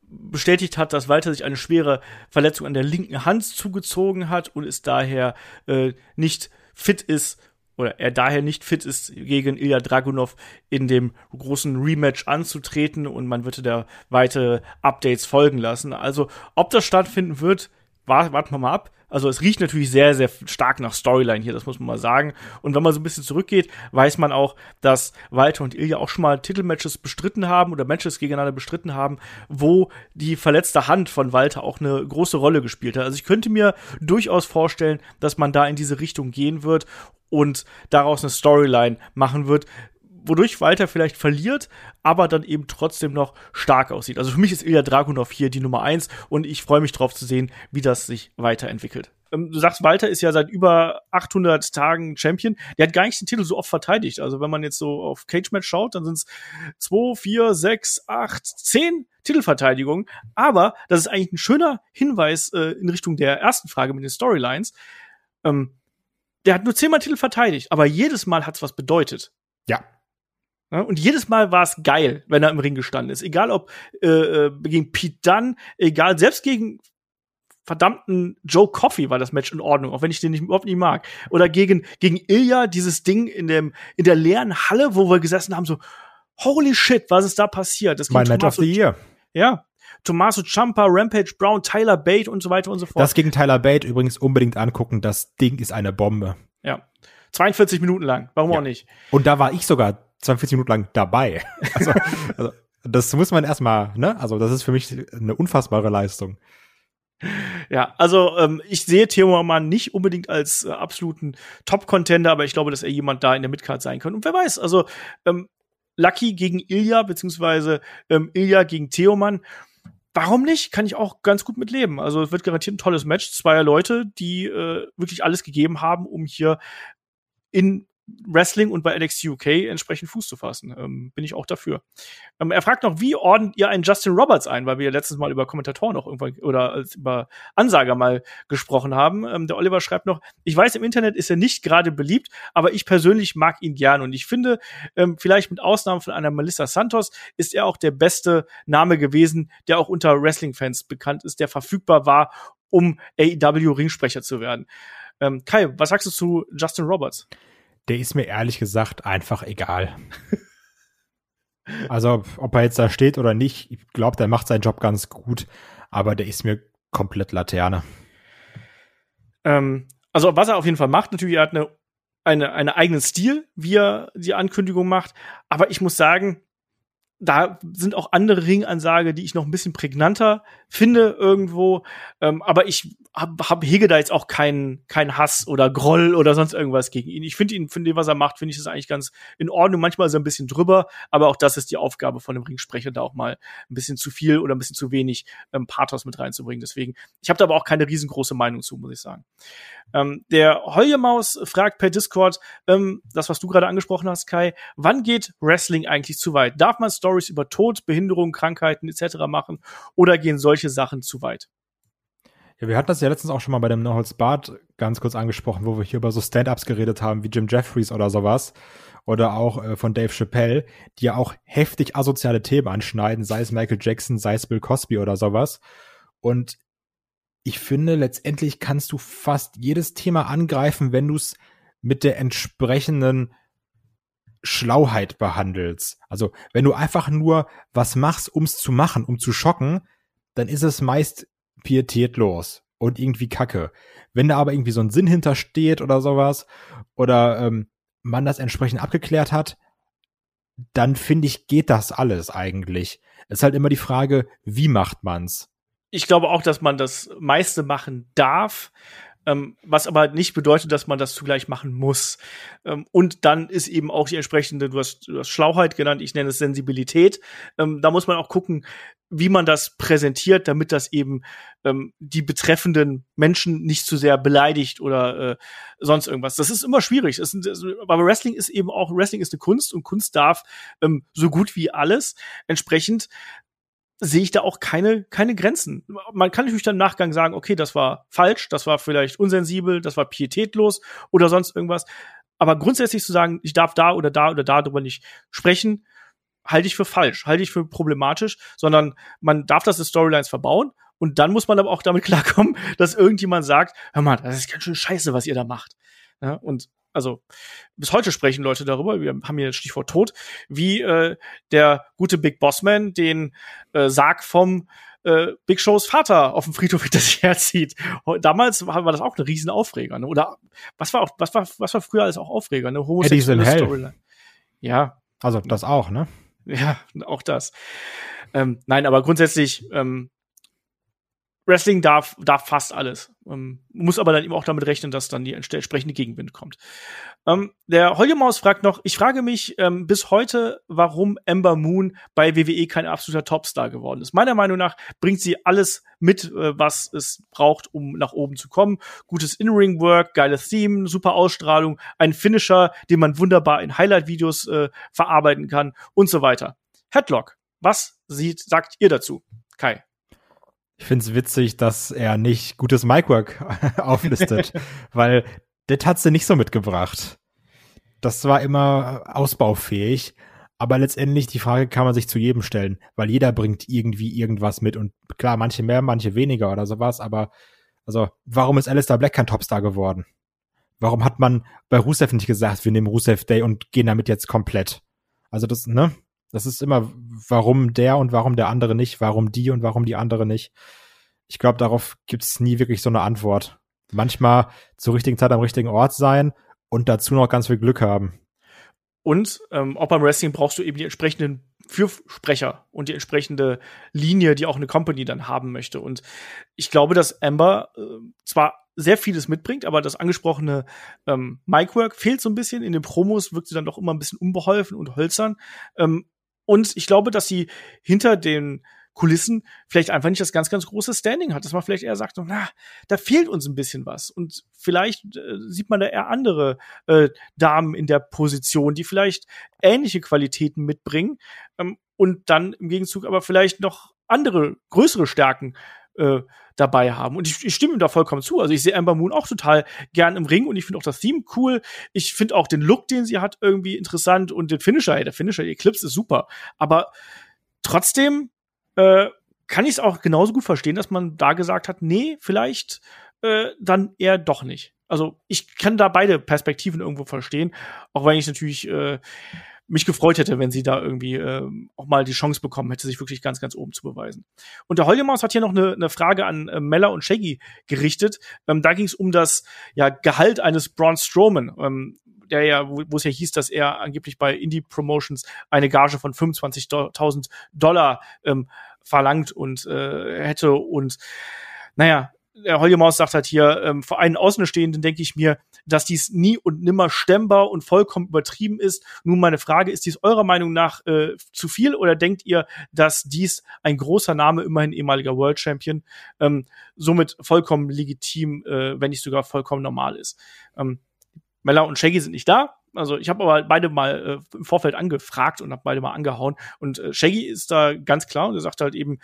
Speaker 2: bestätigt hat, dass Walter sich eine schwere Verletzung an der linken Hand zugezogen hat und es daher äh, nicht fit ist oder er daher nicht fit ist, gegen Ilya Dragunov in dem großen Rematch anzutreten und man würde da weitere Updates folgen lassen. Also, ob das stattfinden wird, warten wir mal ab. Also es riecht natürlich sehr, sehr stark nach Storyline hier, das muss man mal sagen. Und wenn man so ein bisschen zurückgeht, weiß man auch, dass Walter und Ilja auch schon mal Titelmatches bestritten haben oder Matches gegeneinander bestritten haben, wo die verletzte Hand von Walter auch eine große Rolle gespielt hat. Also ich könnte mir durchaus vorstellen, dass man da in diese Richtung gehen wird und daraus eine Storyline machen wird, wodurch Walter vielleicht verliert, aber dann eben trotzdem noch stark aussieht. Also für mich ist Ilya Dragunov hier die Nummer eins und ich freue mich drauf zu sehen, wie das sich weiterentwickelt. Ähm, du sagst, Walter ist ja seit über 800 Tagen Champion. Der hat gar nicht den Titel so oft verteidigt. Also wenn man jetzt so auf Cage Match schaut, dann sind es zwei, vier, sechs, acht, zehn Titelverteidigungen. Aber das ist eigentlich ein schöner Hinweis äh, in Richtung der ersten Frage mit den Storylines. Ähm, der hat nur zehnmal Titel verteidigt, aber jedes Mal hat's was bedeutet.
Speaker 3: Ja.
Speaker 2: Ja, und jedes Mal war es geil, wenn er im Ring gestanden ist. Egal ob äh, äh, gegen Pete Dunn, egal, selbst gegen verdammten Joe Coffey war das Match in Ordnung, auch wenn ich den nicht, überhaupt nicht mag. Oder gegen, gegen Ilya, dieses Ding in dem, in der leeren Halle, wo wir gesessen haben, so, holy shit, was ist da passiert?
Speaker 3: Das mein Match of the Year.
Speaker 2: Ja. Tommaso Ciampa, Rampage Brown, Tyler Bate und so weiter und so fort.
Speaker 3: Das gegen Tyler Bate übrigens unbedingt angucken. Das Ding ist eine Bombe.
Speaker 2: Ja. 42 Minuten lang. Warum ja. auch nicht?
Speaker 3: Und da war ich sogar 42 Minuten lang dabei. Also, also das muss man erstmal, ne? Also das ist für mich eine unfassbare Leistung.
Speaker 2: Ja, also ähm, ich sehe Theo Mann nicht unbedingt als äh, absoluten Top-Contender, aber ich glaube, dass er jemand da in der Midcard sein kann. Und wer weiß, also ähm, Lucky gegen Ilya, beziehungsweise ähm, Ilya gegen Theoman. Warum nicht? Kann ich auch ganz gut mit leben. Also es wird garantiert ein tolles Match. Zweier Leute, die äh, wirklich alles gegeben haben, um hier in Wrestling und bei NXT UK entsprechend Fuß zu fassen. Ähm, bin ich auch dafür. Ähm, er fragt noch, wie ordnet ihr einen Justin Roberts ein, weil wir ja letztes Mal über Kommentatoren noch irgendwann oder über Ansager mal gesprochen haben. Ähm, der Oliver schreibt noch, ich weiß, im Internet ist er nicht gerade beliebt, aber ich persönlich mag ihn gern und ich finde, ähm, vielleicht mit Ausnahme von einer Melissa Santos ist er auch der beste Name gewesen, der auch unter Wrestling-Fans bekannt ist, der verfügbar war, um AEW-Ringsprecher zu werden. Ähm, Kai, was sagst du zu Justin Roberts?
Speaker 3: Der ist mir ehrlich gesagt einfach egal. also, ob er jetzt da steht oder nicht, ich glaube, der macht seinen Job ganz gut, aber der ist mir komplett Laterne.
Speaker 2: Ähm, also, was er auf jeden Fall macht, natürlich, er hat eine, eine, einen eigenen Stil, wie er die Ankündigung macht, aber ich muss sagen, da sind auch andere Ringansage, die ich noch ein bisschen prägnanter finde irgendwo. Ähm, aber ich hab, hab, hege da jetzt auch keinen keinen Hass oder Groll oder sonst irgendwas gegen ihn. Ich finde ihn, finde was er macht, finde ich das eigentlich ganz in Ordnung. Manchmal ist er ein bisschen drüber, aber auch das ist die Aufgabe von dem Ringsprecher, da auch mal ein bisschen zu viel oder ein bisschen zu wenig ähm, Pathos mit reinzubringen. Deswegen, ich habe da aber auch keine riesengroße Meinung zu, muss ich sagen. Ähm, der Heujemaus fragt per Discord, ähm, das, was du gerade angesprochen hast, Kai, wann geht Wrestling eigentlich zu weit? Darf man Stories über Tod, Behinderung, Krankheiten etc. machen oder gehen solche Sachen zu weit?
Speaker 3: Ja, wir hatten das ja letztens auch schon mal bei dem No Holds Bart ganz kurz angesprochen, wo wir hier über so Stand-Ups geredet haben, wie Jim Jeffries oder sowas. Oder auch äh, von Dave Chappelle, die ja auch heftig asoziale Themen anschneiden, sei es Michael Jackson, sei es Bill Cosby oder sowas. Und ich finde, letztendlich kannst du fast jedes Thema angreifen, wenn du es mit der entsprechenden Schlauheit behandelst. Also, wenn du einfach nur was machst, ums zu machen, um zu schocken, dann ist es meist pietätlos und irgendwie kacke. Wenn da aber irgendwie so ein Sinn hintersteht oder sowas, oder ähm, man das entsprechend abgeklärt hat, dann finde ich, geht das alles eigentlich. Es ist halt immer die Frage, wie macht man's?
Speaker 2: ich glaube auch, dass man das meiste machen darf. Ähm, was aber nicht bedeutet, dass man das zugleich machen muss. Ähm, und dann ist eben auch die entsprechende, du hast, du hast Schlauheit genannt, ich nenne es Sensibilität. Ähm, da muss man auch gucken, wie man das präsentiert, damit das eben ähm, die betreffenden Menschen nicht zu sehr beleidigt oder äh, sonst irgendwas. Das ist immer schwierig. Es ist, aber Wrestling ist eben auch, Wrestling ist eine Kunst und Kunst darf ähm, so gut wie alles. Entsprechend sehe ich da auch keine, keine Grenzen. Man kann natürlich dann im Nachgang sagen, okay, das war falsch, das war vielleicht unsensibel, das war pietätlos oder sonst irgendwas. Aber grundsätzlich zu sagen, ich darf da oder da oder da drüber nicht sprechen, halte ich für falsch, halte ich für problematisch, sondern man darf das in Storylines verbauen und dann muss man aber auch damit klarkommen, dass irgendjemand sagt, hör mal, das ist ganz schön scheiße, was ihr da macht. Ja, und also bis heute sprechen Leute darüber, wir haben hier das Stichwort Tod, wie äh, der gute Big Bossman den äh, Sarg vom äh, Big Shows Vater auf dem Friedhof hinter sich herzieht. Damals war, war das auch eine riesen Aufreger, ne? Oder was war auch, was war, was war früher alles auch Aufreger, ne?
Speaker 3: Homosexuelle Storyline.
Speaker 2: Ja.
Speaker 3: Also das auch, ne?
Speaker 2: Ja, auch das. Ähm, nein, aber grundsätzlich, ähm, Wrestling darf, darf fast alles. Ähm, muss aber dann eben auch damit rechnen, dass dann die entsprechende Gegenwind kommt. Ähm, der Holjemaus fragt noch, ich frage mich ähm, bis heute, warum Ember Moon bei WWE kein absoluter Topstar geworden ist. Meiner Meinung nach bringt sie alles mit, äh, was es braucht, um nach oben zu kommen. Gutes In-Ring-Work, geiles Theme, super Ausstrahlung, ein Finisher, den man wunderbar in Highlight-Videos äh, verarbeiten kann und so weiter. Headlock, was sieht, sagt ihr dazu? Kai.
Speaker 3: Ich finde es witzig, dass er nicht gutes Micwork auflistet, weil das hat sie nicht so mitgebracht. Das war immer ausbaufähig, aber letztendlich die Frage kann man sich zu jedem stellen, weil jeder bringt irgendwie irgendwas mit und klar, manche mehr, manche weniger oder sowas, aber also warum ist Alistair Black kein Topstar geworden? Warum hat man bei Rusev nicht gesagt, wir nehmen Rusev Day und gehen damit jetzt komplett? Also das, ne? Das ist immer, warum der und warum der andere nicht, warum die und warum die andere nicht. Ich glaube, darauf gibt es nie wirklich so eine Antwort. Manchmal zur richtigen Zeit am richtigen Ort sein und dazu noch ganz viel Glück haben.
Speaker 2: Und ähm, auch beim Wrestling brauchst du eben die entsprechenden Fürsprecher und die entsprechende Linie, die auch eine Company dann haben möchte. Und ich glaube, dass Amber äh, zwar sehr vieles mitbringt, aber das angesprochene ähm, Micwork fehlt so ein bisschen. In den Promos wirkt sie dann doch immer ein bisschen unbeholfen und hölzern. Ähm, und ich glaube, dass sie hinter den Kulissen vielleicht einfach nicht das ganz, ganz große Standing hat, dass man vielleicht eher sagt, na, da fehlt uns ein bisschen was. Und vielleicht äh, sieht man da eher andere äh, Damen in der Position, die vielleicht ähnliche Qualitäten mitbringen ähm, und dann im Gegenzug aber vielleicht noch andere, größere Stärken äh, dabei haben. Und ich, ich stimme ihm da vollkommen zu. Also ich sehe Amber Moon auch total gern im Ring und ich finde auch das Theme cool. Ich finde auch den Look, den sie hat, irgendwie interessant und den Finisher, der Finisher, die Eclipse ist super. Aber trotzdem äh, kann ich es auch genauso gut verstehen, dass man da gesagt hat, nee, vielleicht äh, dann eher doch nicht. Also ich kann da beide Perspektiven irgendwo verstehen, auch wenn ich natürlich äh, mich gefreut hätte, wenn sie da irgendwie äh, auch mal die Chance bekommen hätte, sich wirklich ganz, ganz oben zu beweisen. Und der Holjemaus hat hier noch eine, eine Frage an äh, Mella und Shaggy gerichtet. Ähm, da ging es um das ja, Gehalt eines Braun Strowman. Ähm, der ja, wo es ja hieß, dass er angeblich bei Indie Promotions eine Gage von 25.000 Dollar ähm, verlangt und äh, hätte und naja, der Holjemaus sagt halt hier, ähm, für einen Außenstehenden denke ich mir, dass dies nie und nimmer stemmbar und vollkommen übertrieben ist. Nun meine Frage, ist dies eurer Meinung nach äh, zu viel oder denkt ihr, dass dies ein großer Name, immerhin ehemaliger World Champion, ähm, somit vollkommen legitim, äh, wenn nicht sogar vollkommen normal ist? Ähm, Mella und Shaggy sind nicht da. Also ich habe aber beide mal äh, im Vorfeld angefragt und habe beide mal angehauen. Und äh, Shaggy ist da ganz klar und er sagt halt eben,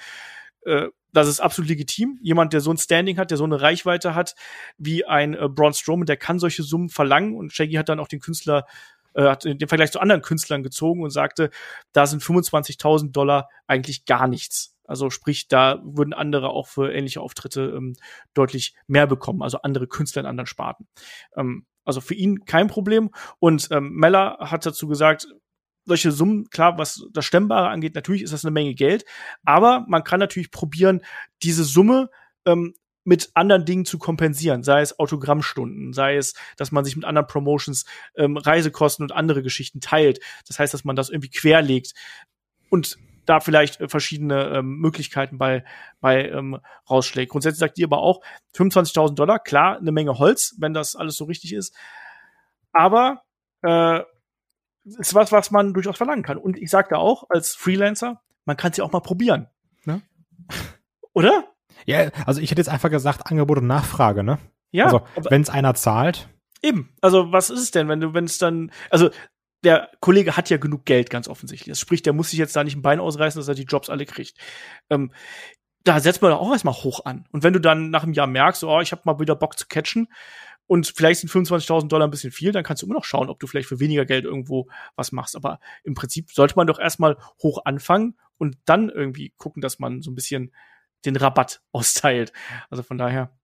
Speaker 2: äh, das ist absolut legitim. Jemand, der so ein Standing hat, der so eine Reichweite hat wie ein äh, Braun Strowman, der kann solche Summen verlangen. Und Shaggy hat dann auch den Künstler, äh, hat den Vergleich zu anderen Künstlern gezogen und sagte, da sind 25.000 Dollar eigentlich gar nichts. Also sprich, da würden andere auch für ähnliche Auftritte ähm, deutlich mehr bekommen, also andere Künstler in anderen Sparten. Ähm, also für ihn kein Problem. Und ähm, Meller hat dazu gesagt, solche Summen, klar, was das Stemmbare angeht, natürlich ist das eine Menge Geld, aber man kann natürlich probieren, diese Summe ähm, mit anderen Dingen zu kompensieren, sei es Autogrammstunden, sei es, dass man sich mit anderen Promotions ähm, Reisekosten und andere Geschichten teilt. Das heißt, dass man das irgendwie querlegt und da vielleicht äh, verschiedene ähm, Möglichkeiten bei, bei ähm, rausschlägt. Grundsätzlich sagt ihr aber auch 25.000 Dollar, klar, eine Menge Holz, wenn das alles so richtig ist. Aber äh, ist was, was man durchaus verlangen kann. Und ich sagte auch, als Freelancer, man kann es ja auch mal probieren. Ne? Oder?
Speaker 3: Ja, also ich hätte jetzt einfach gesagt, Angebot und Nachfrage, ne?
Speaker 2: Ja.
Speaker 3: Also, wenn es einer zahlt.
Speaker 2: Eben. Also, was ist es denn, wenn du, wenn es dann, also, der Kollege hat ja genug Geld, ganz offensichtlich. Das spricht, der muss sich jetzt da nicht ein Bein ausreißen, dass er die Jobs alle kriegt. Ähm, da setzt man doch auch erstmal hoch an. Und wenn du dann nach einem Jahr merkst, oh, ich habe mal wieder Bock zu catchen, und vielleicht sind 25.000 Dollar ein bisschen viel, dann kannst du immer noch schauen, ob du vielleicht für weniger Geld irgendwo was machst. Aber im Prinzip sollte man doch erstmal hoch anfangen und dann irgendwie gucken, dass man so ein bisschen den Rabatt austeilt. Also von daher.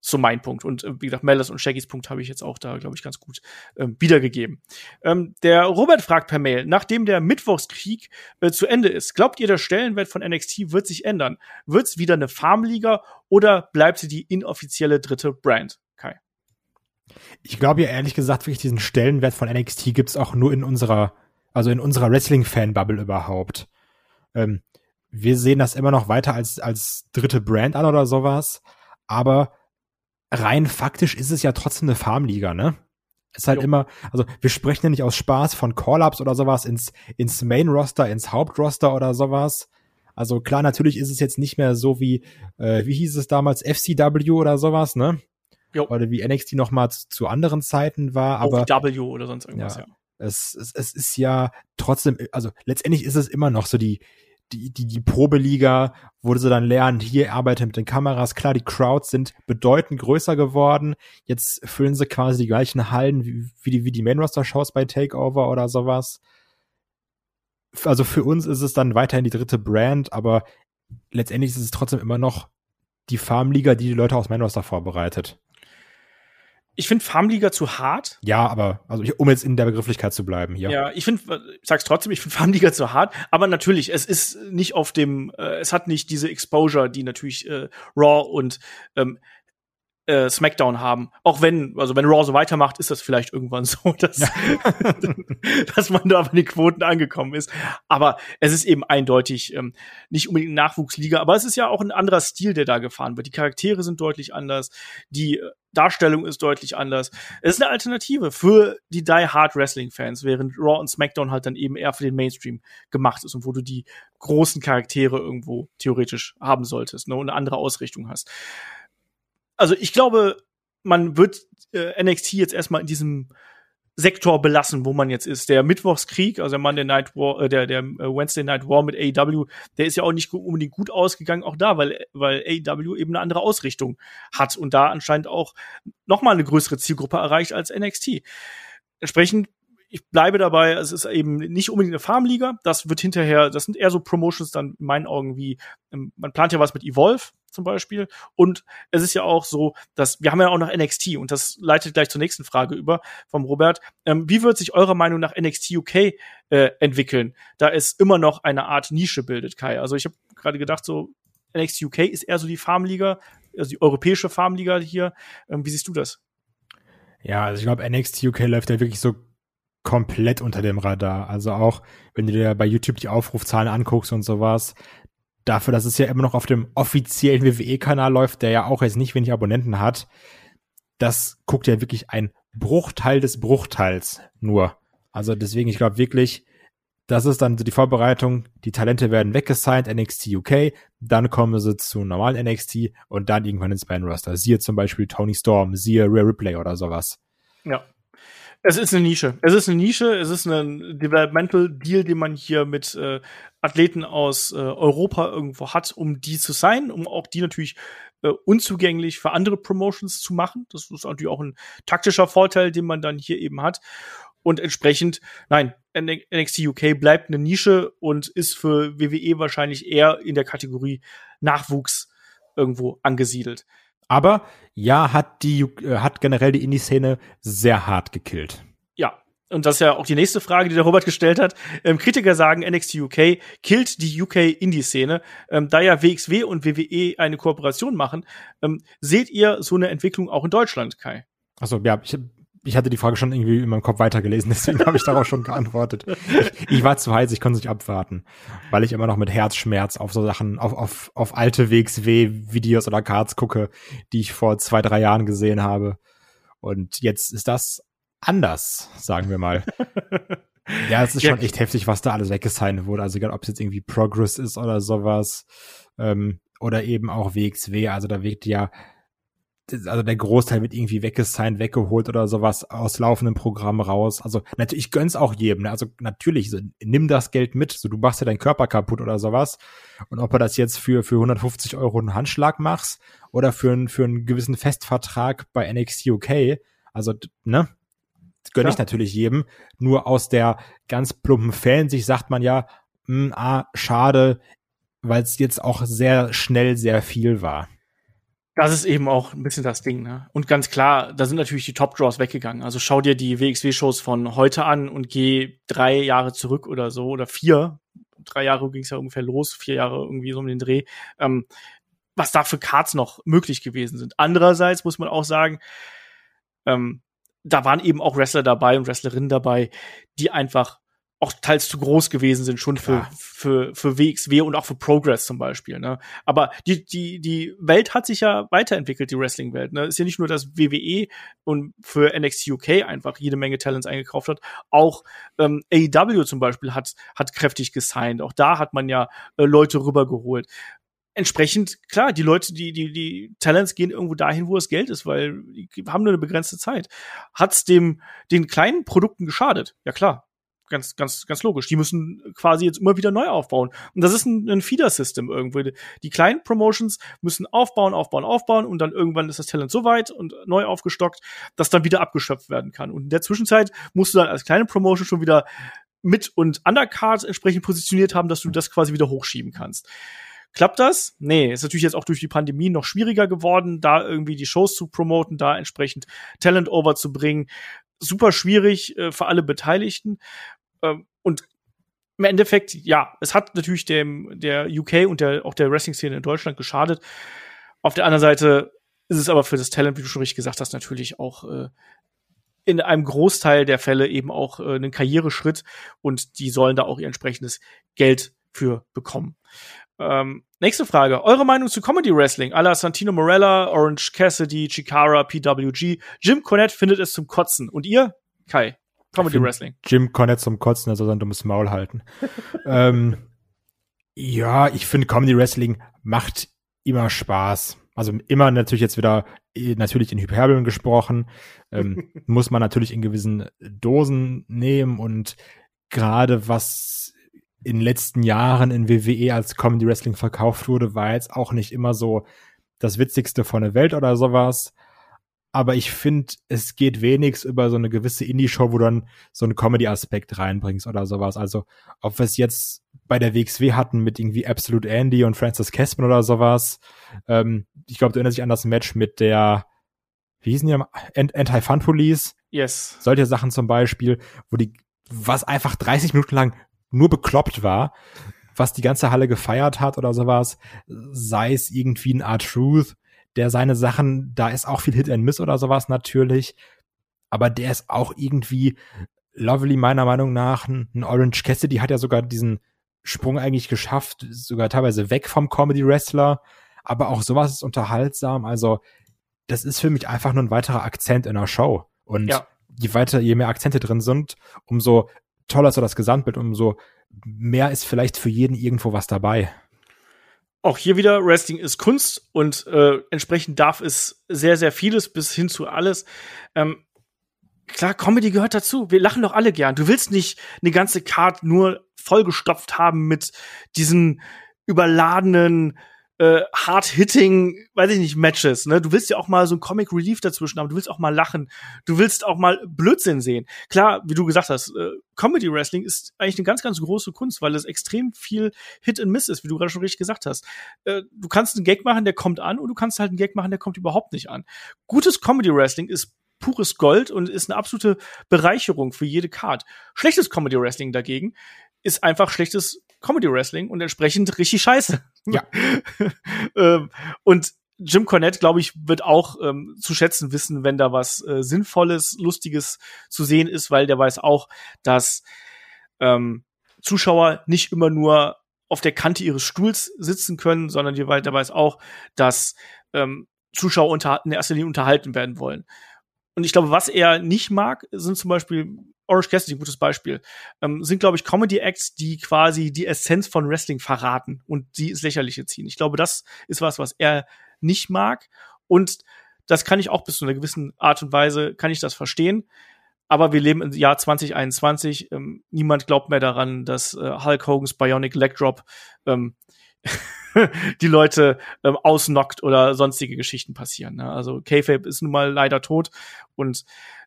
Speaker 2: so mein Punkt. Und äh, wie gesagt, Mellis und Shaggys Punkt habe ich jetzt auch da, glaube ich, ganz gut ähm, wiedergegeben. Ähm, der Robert fragt per Mail, nachdem der Mittwochskrieg äh, zu Ende ist, glaubt ihr, der Stellenwert von NXT wird sich ändern? Wird es wieder eine Farmliga oder bleibt sie die inoffizielle dritte Brand?
Speaker 3: Ich glaube ja ehrlich gesagt, wirklich diesen Stellenwert von NXT gibt's auch nur in unserer, also in unserer Wrestling-Fan-Bubble überhaupt. Ähm, wir sehen das immer noch weiter als, als dritte Brand an oder sowas, aber rein faktisch ist es ja trotzdem eine Farmliga, ne? Ist halt jo. immer, also wir sprechen ja nicht aus Spaß von Call-Ups oder sowas ins, ins Main-Roster, ins Hauptroster oder sowas. Also klar, natürlich ist es jetzt nicht mehr so wie, äh, wie hieß es damals, FCW oder sowas, ne? Jo. Oder wie NXT noch mal zu, zu anderen Zeiten war, aber.
Speaker 2: W oder sonst irgendwas, ja. ja.
Speaker 3: Es, es, es ist ja trotzdem, also letztendlich ist es immer noch so die, die, die, die Probeliga, wo sie dann lernen, hier arbeite mit den Kameras. Klar, die Crowds sind bedeutend größer geworden. Jetzt füllen sie quasi die gleichen Hallen wie, wie die, wie die Main-Roster-Shows bei Takeover oder sowas. Also für uns ist es dann weiterhin die dritte Brand, aber letztendlich ist es trotzdem immer noch die Farmliga, die die Leute aus Main-Roster vorbereitet
Speaker 2: ich finde Farmliga zu hart.
Speaker 3: Ja, aber also um jetzt in der Begrifflichkeit zu bleiben hier.
Speaker 2: Ja, ich finde, ich sag's trotzdem, ich finde Farmliga zu hart. Aber natürlich, es ist nicht auf dem, äh, es hat nicht diese Exposure, die natürlich äh, Raw und ähm, äh, SmackDown haben. Auch wenn, also wenn Raw so weitermacht, ist das vielleicht irgendwann so, dass, ja. dass man da bei den Quoten angekommen ist. Aber es ist eben eindeutig ähm, nicht unbedingt eine Nachwuchsliga, aber es ist ja auch ein anderer Stil, der da gefahren wird. Die Charaktere sind deutlich anders, die äh, Darstellung ist deutlich anders. Es ist eine Alternative für die Die Hard Wrestling Fans, während Raw und SmackDown halt dann eben eher für den Mainstream gemacht ist und wo du die großen Charaktere irgendwo theoretisch haben solltest ne, und eine andere Ausrichtung hast also ich glaube, man wird äh, NXT jetzt erstmal in diesem Sektor belassen, wo man jetzt ist. Der Mittwochskrieg, also der Monday Night War, äh, der, der äh, Wednesday Night War mit AEW, der ist ja auch nicht unbedingt gut ausgegangen, auch da, weil, weil AEW eben eine andere Ausrichtung hat und da anscheinend auch noch mal eine größere Zielgruppe erreicht als NXT. Entsprechend ich bleibe dabei, es ist eben nicht unbedingt eine Farmliga. Das wird hinterher, das sind eher so Promotions dann in meinen Augen wie, ähm, man plant ja was mit Evolve zum Beispiel. Und es ist ja auch so, dass wir haben ja auch noch NXT und das leitet gleich zur nächsten Frage über vom Robert. Ähm, wie wird sich eurer Meinung nach NXT UK äh, entwickeln, da es immer noch eine Art Nische bildet, Kai? Also ich habe gerade gedacht, so NXT UK ist eher so die Farmliga, also die europäische Farmliga hier. Ähm, wie siehst du das?
Speaker 3: Ja, also ich glaube, NXT UK läuft ja wirklich so komplett unter dem Radar. Also auch, wenn du dir bei YouTube die Aufrufzahlen anguckst und sowas, dafür, dass es ja immer noch auf dem offiziellen WWE-Kanal läuft, der ja auch jetzt nicht wenig Abonnenten hat, das guckt ja wirklich ein Bruchteil des Bruchteils nur. Also deswegen, ich glaube wirklich, das ist dann so die Vorbereitung. Die Talente werden weggesigned, NXT UK, dann kommen sie zu normalen NXT und dann irgendwann ins Main Roster. Siehe zum Beispiel Tony Storm, siehe Rare Ripley oder sowas.
Speaker 2: Ja. Es ist eine Nische. Es ist eine Nische. Es ist ein Developmental Deal, den man hier mit äh, Athleten aus äh, Europa irgendwo hat, um die zu sein, um auch die natürlich äh, unzugänglich für andere Promotions zu machen. Das ist natürlich auch ein taktischer Vorteil, den man dann hier eben hat. Und entsprechend, nein, NXT UK bleibt eine Nische und ist für WWE wahrscheinlich eher in der Kategorie Nachwuchs irgendwo angesiedelt.
Speaker 3: Aber ja, hat die äh, hat generell die Indie-Szene sehr hart gekillt.
Speaker 2: Ja, und das ist ja auch die nächste Frage, die der Robert gestellt hat. Ähm, Kritiker sagen, NXT UK killt die UK Indie-Szene. Ähm, da ja WXW und WWE eine Kooperation machen, ähm, seht ihr so eine Entwicklung auch in Deutschland, Kai?
Speaker 3: Also ja, ich ich hatte die Frage schon irgendwie in meinem Kopf weitergelesen, deswegen habe ich darauf schon geantwortet. Ich, ich, war zu heiß, ich konnte es nicht abwarten, weil ich immer noch mit Herzschmerz auf so Sachen, auf, auf, auf alte WXW-Videos oder Cards gucke, die ich vor zwei, drei Jahren gesehen habe. Und jetzt ist das anders, sagen wir mal. ja, es ist schon echt heftig, was da alles weggesigned wurde. Also egal, ob es jetzt irgendwie Progress ist oder sowas. Ähm, oder eben auch WXW. Also da wirkt ja also der Großteil wird irgendwie weggesigned, weggeholt oder sowas aus laufendem Programm raus. Also natürlich, ich gönn's auch jedem. Ne? Also natürlich, so, nimm das Geld mit. So, du machst ja deinen Körper kaputt oder sowas. Und ob er das jetzt für, für 150 Euro einen Handschlag machst oder für, einen für einen gewissen Festvertrag bei NXT UK, also, ne? Gönn ich natürlich jedem. Nur aus der ganz plumpen Fansicht sagt man ja, mh, hm, ah, schade, weil es jetzt auch sehr schnell sehr viel war.
Speaker 2: Das ist eben auch ein bisschen das Ding, ne? Und ganz klar, da sind natürlich die Top-Draws weggegangen. Also schau dir die WXW-Shows von heute an und geh drei Jahre zurück oder so oder vier. Drei Jahre ging es ja ungefähr los, vier Jahre irgendwie so um den Dreh. Ähm, was da für Cards noch möglich gewesen sind. Andererseits muss man auch sagen, ähm, da waren eben auch Wrestler dabei und Wrestlerinnen dabei, die einfach auch teils zu groß gewesen sind, schon für, ja. für, für WXW und auch für Progress zum Beispiel. Ne? Aber die, die, die Welt hat sich ja weiterentwickelt, die Wrestling-Welt. Ne? Ist ja nicht nur, dass WWE und für NXT UK einfach jede Menge Talents eingekauft hat. Auch ähm, AEW zum Beispiel hat, hat kräftig gesigned. Auch da hat man ja äh, Leute rübergeholt entsprechend, klar, die Leute, die, die, die Talents gehen irgendwo dahin, wo das Geld ist, weil die haben nur eine begrenzte Zeit. Hat's dem, den kleinen Produkten geschadet? Ja klar. Ganz, ganz, ganz logisch. Die müssen quasi jetzt immer wieder neu aufbauen. Und das ist ein, ein Feeder-System irgendwo. Die kleinen Promotions müssen aufbauen, aufbauen, aufbauen und dann irgendwann ist das Talent so weit und neu aufgestockt, dass dann wieder abgeschöpft werden kann. Und in der Zwischenzeit musst du dann als kleine Promotion schon wieder mit und Undercard entsprechend positioniert haben, dass du das quasi wieder hochschieben kannst. Klappt das? Nee, ist natürlich jetzt auch durch die Pandemie noch schwieriger geworden, da irgendwie die Shows zu promoten, da entsprechend Talent over zu bringen. Super schwierig äh, für alle Beteiligten. Ähm, und im Endeffekt, ja, es hat natürlich dem, der UK und der, auch der Wrestling-Szene in Deutschland geschadet. Auf der anderen Seite ist es aber für das Talent, wie du schon richtig gesagt hast, natürlich auch äh, in einem Großteil der Fälle eben auch äh, einen Karriereschritt und die sollen da auch ihr entsprechendes Geld für bekommen. Ähm, nächste Frage. Eure Meinung zu Comedy Wrestling? A la Santino Morella, Orange Cassidy, Chikara, PWG. Jim Cornette findet es zum Kotzen. Und ihr? Kai. Comedy Wrestling.
Speaker 3: Jim Cornette zum Kotzen, soll sein dummes Maul halten. ähm, ja, ich finde Comedy Wrestling macht immer Spaß. Also immer natürlich jetzt wieder äh, natürlich in Hyperbeln gesprochen. Ähm, muss man natürlich in gewissen Dosen nehmen und gerade was in den letzten Jahren in WWE als Comedy Wrestling verkauft wurde, war jetzt auch nicht immer so das Witzigste von der Welt oder sowas. Aber ich finde, es geht wenigstens über so eine gewisse Indie-Show, wo du dann so einen Comedy-Aspekt reinbringst oder sowas. Also, ob wir es jetzt bei der WXW hatten mit irgendwie Absolute Andy und Francis Casman oder sowas. Ähm, ich glaube, du erinnerst dich an das Match mit der, wie hießen die, Anti-Fun Police.
Speaker 2: Yes.
Speaker 3: Solche Sachen zum Beispiel, wo die, was einfach 30 Minuten lang nur bekloppt war, was die ganze Halle gefeiert hat oder sowas, sei es irgendwie ein Art Truth, der seine Sachen, da ist auch viel Hit and Miss oder sowas natürlich, aber der ist auch irgendwie lovely meiner Meinung nach. Ein Orange Cassidy hat ja sogar diesen Sprung eigentlich geschafft, sogar teilweise weg vom Comedy Wrestler, aber auch sowas ist unterhaltsam, also das ist für mich einfach nur ein weiterer Akzent in der Show und ja. je weiter, je mehr Akzente drin sind, umso toller ist so das Gesamtbild, umso mehr ist vielleicht für jeden irgendwo was dabei.
Speaker 2: Auch hier wieder, Wrestling ist Kunst und äh, entsprechend darf es sehr, sehr vieles bis hin zu alles. Ähm, klar, Comedy gehört dazu. Wir lachen doch alle gern. Du willst nicht eine ganze Card nur vollgestopft haben mit diesen überladenen äh, hard-hitting, weiß ich nicht, Matches. Ne? Du willst ja auch mal so ein Comic Relief dazwischen haben. Du willst auch mal lachen. Du willst auch mal Blödsinn sehen. Klar, wie du gesagt hast, äh, Comedy Wrestling ist eigentlich eine ganz, ganz große Kunst, weil es extrem viel Hit and Miss ist, wie du gerade schon richtig gesagt hast. Äh, du kannst einen Gag machen, der kommt an, und du kannst halt einen Gag machen, der kommt überhaupt nicht an. Gutes Comedy Wrestling ist pures Gold und ist eine absolute Bereicherung für jede Card. Schlechtes Comedy Wrestling dagegen ist einfach schlechtes Comedy Wrestling und entsprechend richtig scheiße.
Speaker 3: Ja.
Speaker 2: ähm, und Jim Cornette, glaube ich, wird auch ähm, zu schätzen wissen, wenn da was äh, Sinnvolles, Lustiges zu sehen ist, weil der weiß auch, dass ähm, Zuschauer nicht immer nur auf der Kante ihres Stuhls sitzen können, sondern der weiß auch, dass ähm, Zuschauer unter, in erster Linie unterhalten werden wollen. Und ich glaube, was er nicht mag, sind zum Beispiel Orange Cassidy, ein gutes Beispiel, ähm, sind, glaube ich, Comedy-Acts, die quasi die Essenz von Wrestling verraten und die ins Lächerliche ziehen. Ich glaube, das ist was, was er nicht mag. Und das kann ich auch bis zu einer gewissen Art und Weise, kann ich das verstehen. Aber wir leben im Jahr 2021. Ähm, niemand glaubt mehr daran, dass äh, Hulk Hogan's Bionic Leg Drop ähm, die Leute ähm, ausnockt oder sonstige Geschichten passieren. Ne? Also K-Fape ist nun mal leider tot und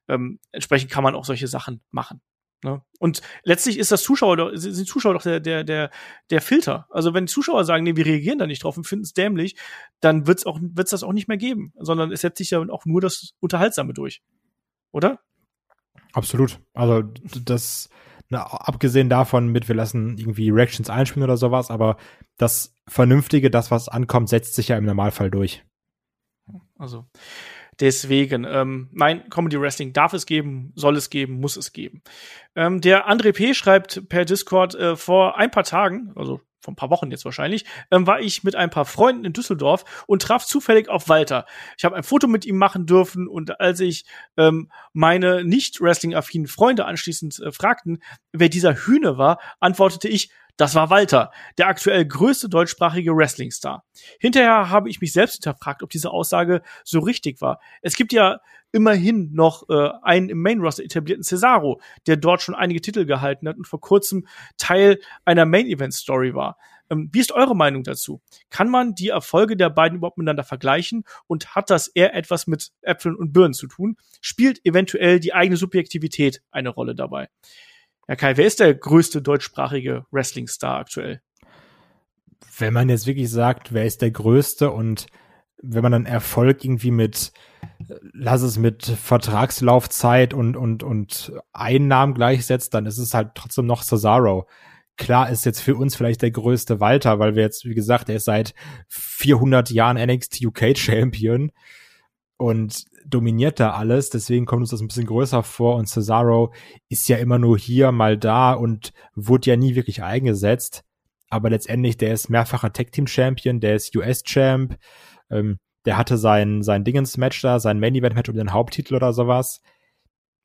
Speaker 2: ähm, entsprechend kann man auch solche Sachen machen. Ne? Und letztlich ist das Zuschauer doch, sind Zuschauer doch der, der, der, der Filter. Also wenn die Zuschauer sagen, nee, wir reagieren da nicht drauf und finden es dämlich, dann wird's auch, wird's das auch nicht mehr geben, sondern es setzt sich ja auch nur das Unterhaltsame durch. Oder?
Speaker 3: Absolut. Also das, na, abgesehen davon mit, wir lassen irgendwie Reactions einspielen oder sowas, aber das Vernünftige, das, was ankommt, setzt sich ja im Normalfall durch.
Speaker 2: Also deswegen, ähm, nein, Comedy Wrestling darf es geben, soll es geben, muss es geben. Ähm, der André P. schreibt per Discord äh, vor ein paar Tagen, also vor ein paar Wochen jetzt wahrscheinlich, ähm, war ich mit ein paar Freunden in Düsseldorf und traf zufällig auf Walter. Ich habe ein Foto mit ihm machen dürfen und als ich ähm, meine nicht Wrestling-affinen Freunde anschließend äh, fragten, wer dieser Hühne war, antwortete ich, das war Walter, der aktuell größte deutschsprachige Wrestling-Star. Hinterher habe ich mich selbst hinterfragt, ob diese Aussage so richtig war. Es gibt ja immerhin noch äh, einen im Main-Roster etablierten Cesaro, der dort schon einige Titel gehalten hat und vor kurzem Teil einer Main-Event-Story war. Ähm, wie ist eure Meinung dazu? Kann man die Erfolge der beiden überhaupt miteinander vergleichen und hat das eher etwas mit Äpfeln und Birnen zu tun? Spielt eventuell die eigene Subjektivität eine Rolle dabei? Ja, Kai, wer ist der größte deutschsprachige Wrestling-Star aktuell?
Speaker 3: Wenn man jetzt wirklich sagt, wer ist der größte und wenn man dann Erfolg irgendwie mit, lass es mit Vertragslaufzeit und, und, und Einnahmen gleichsetzt, dann ist es halt trotzdem noch Cesaro. Klar ist jetzt für uns vielleicht der größte Walter, weil wir jetzt, wie gesagt, er ist seit 400 Jahren NXT UK Champion und dominiert da alles. Deswegen kommt uns das ein bisschen größer vor und Cesaro ist ja immer nur hier mal da und wurde ja nie wirklich eingesetzt. Aber letztendlich, der ist mehrfacher Tag Team Champion, der ist US Champ, ähm, der hatte sein, sein Dingens-Match da, sein Main-Event-Match um den Haupttitel oder sowas.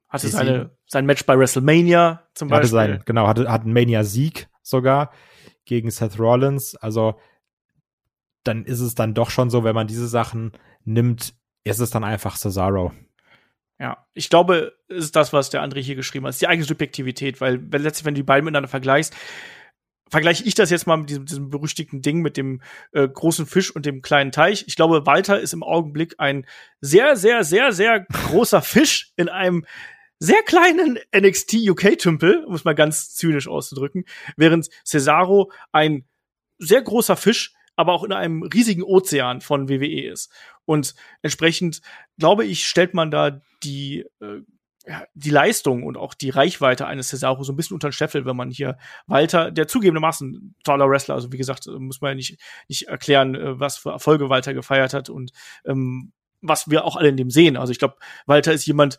Speaker 2: Hatte seine, sein Match bei WrestleMania zum Beispiel.
Speaker 3: Hatte sein, genau, hatte, hat einen Mania-Sieg sogar gegen Seth Rollins. Also, dann ist es dann doch schon so, wenn man diese Sachen nimmt, ist es dann einfach Cesaro.
Speaker 2: Ja, ich glaube, ist das, was der andere hier geschrieben hat, ist die eigene Subjektivität, weil letztlich, wenn du die beiden miteinander vergleichst, vergleiche ich das jetzt mal mit diesem, diesem berüchtigten Ding mit dem äh, großen Fisch und dem kleinen Teich. Ich glaube, Walter ist im Augenblick ein sehr, sehr, sehr, sehr großer Fisch in einem sehr kleinen NXT UK-Tümpel, um es mal ganz zynisch auszudrücken, während Cesaro ein sehr großer Fisch, aber auch in einem riesigen Ozean von WWE ist. Und entsprechend, glaube ich, stellt man da die äh, die Leistung und auch die Reichweite eines Cesaro so ein bisschen unter den Scheffel, wenn man hier Walter, der zugegebenermaßen toller Wrestler, also wie gesagt, muss man ja nicht, nicht erklären, äh, was für Erfolge Walter gefeiert hat und ähm, was wir auch alle in dem sehen. Also ich glaube, Walter ist jemand,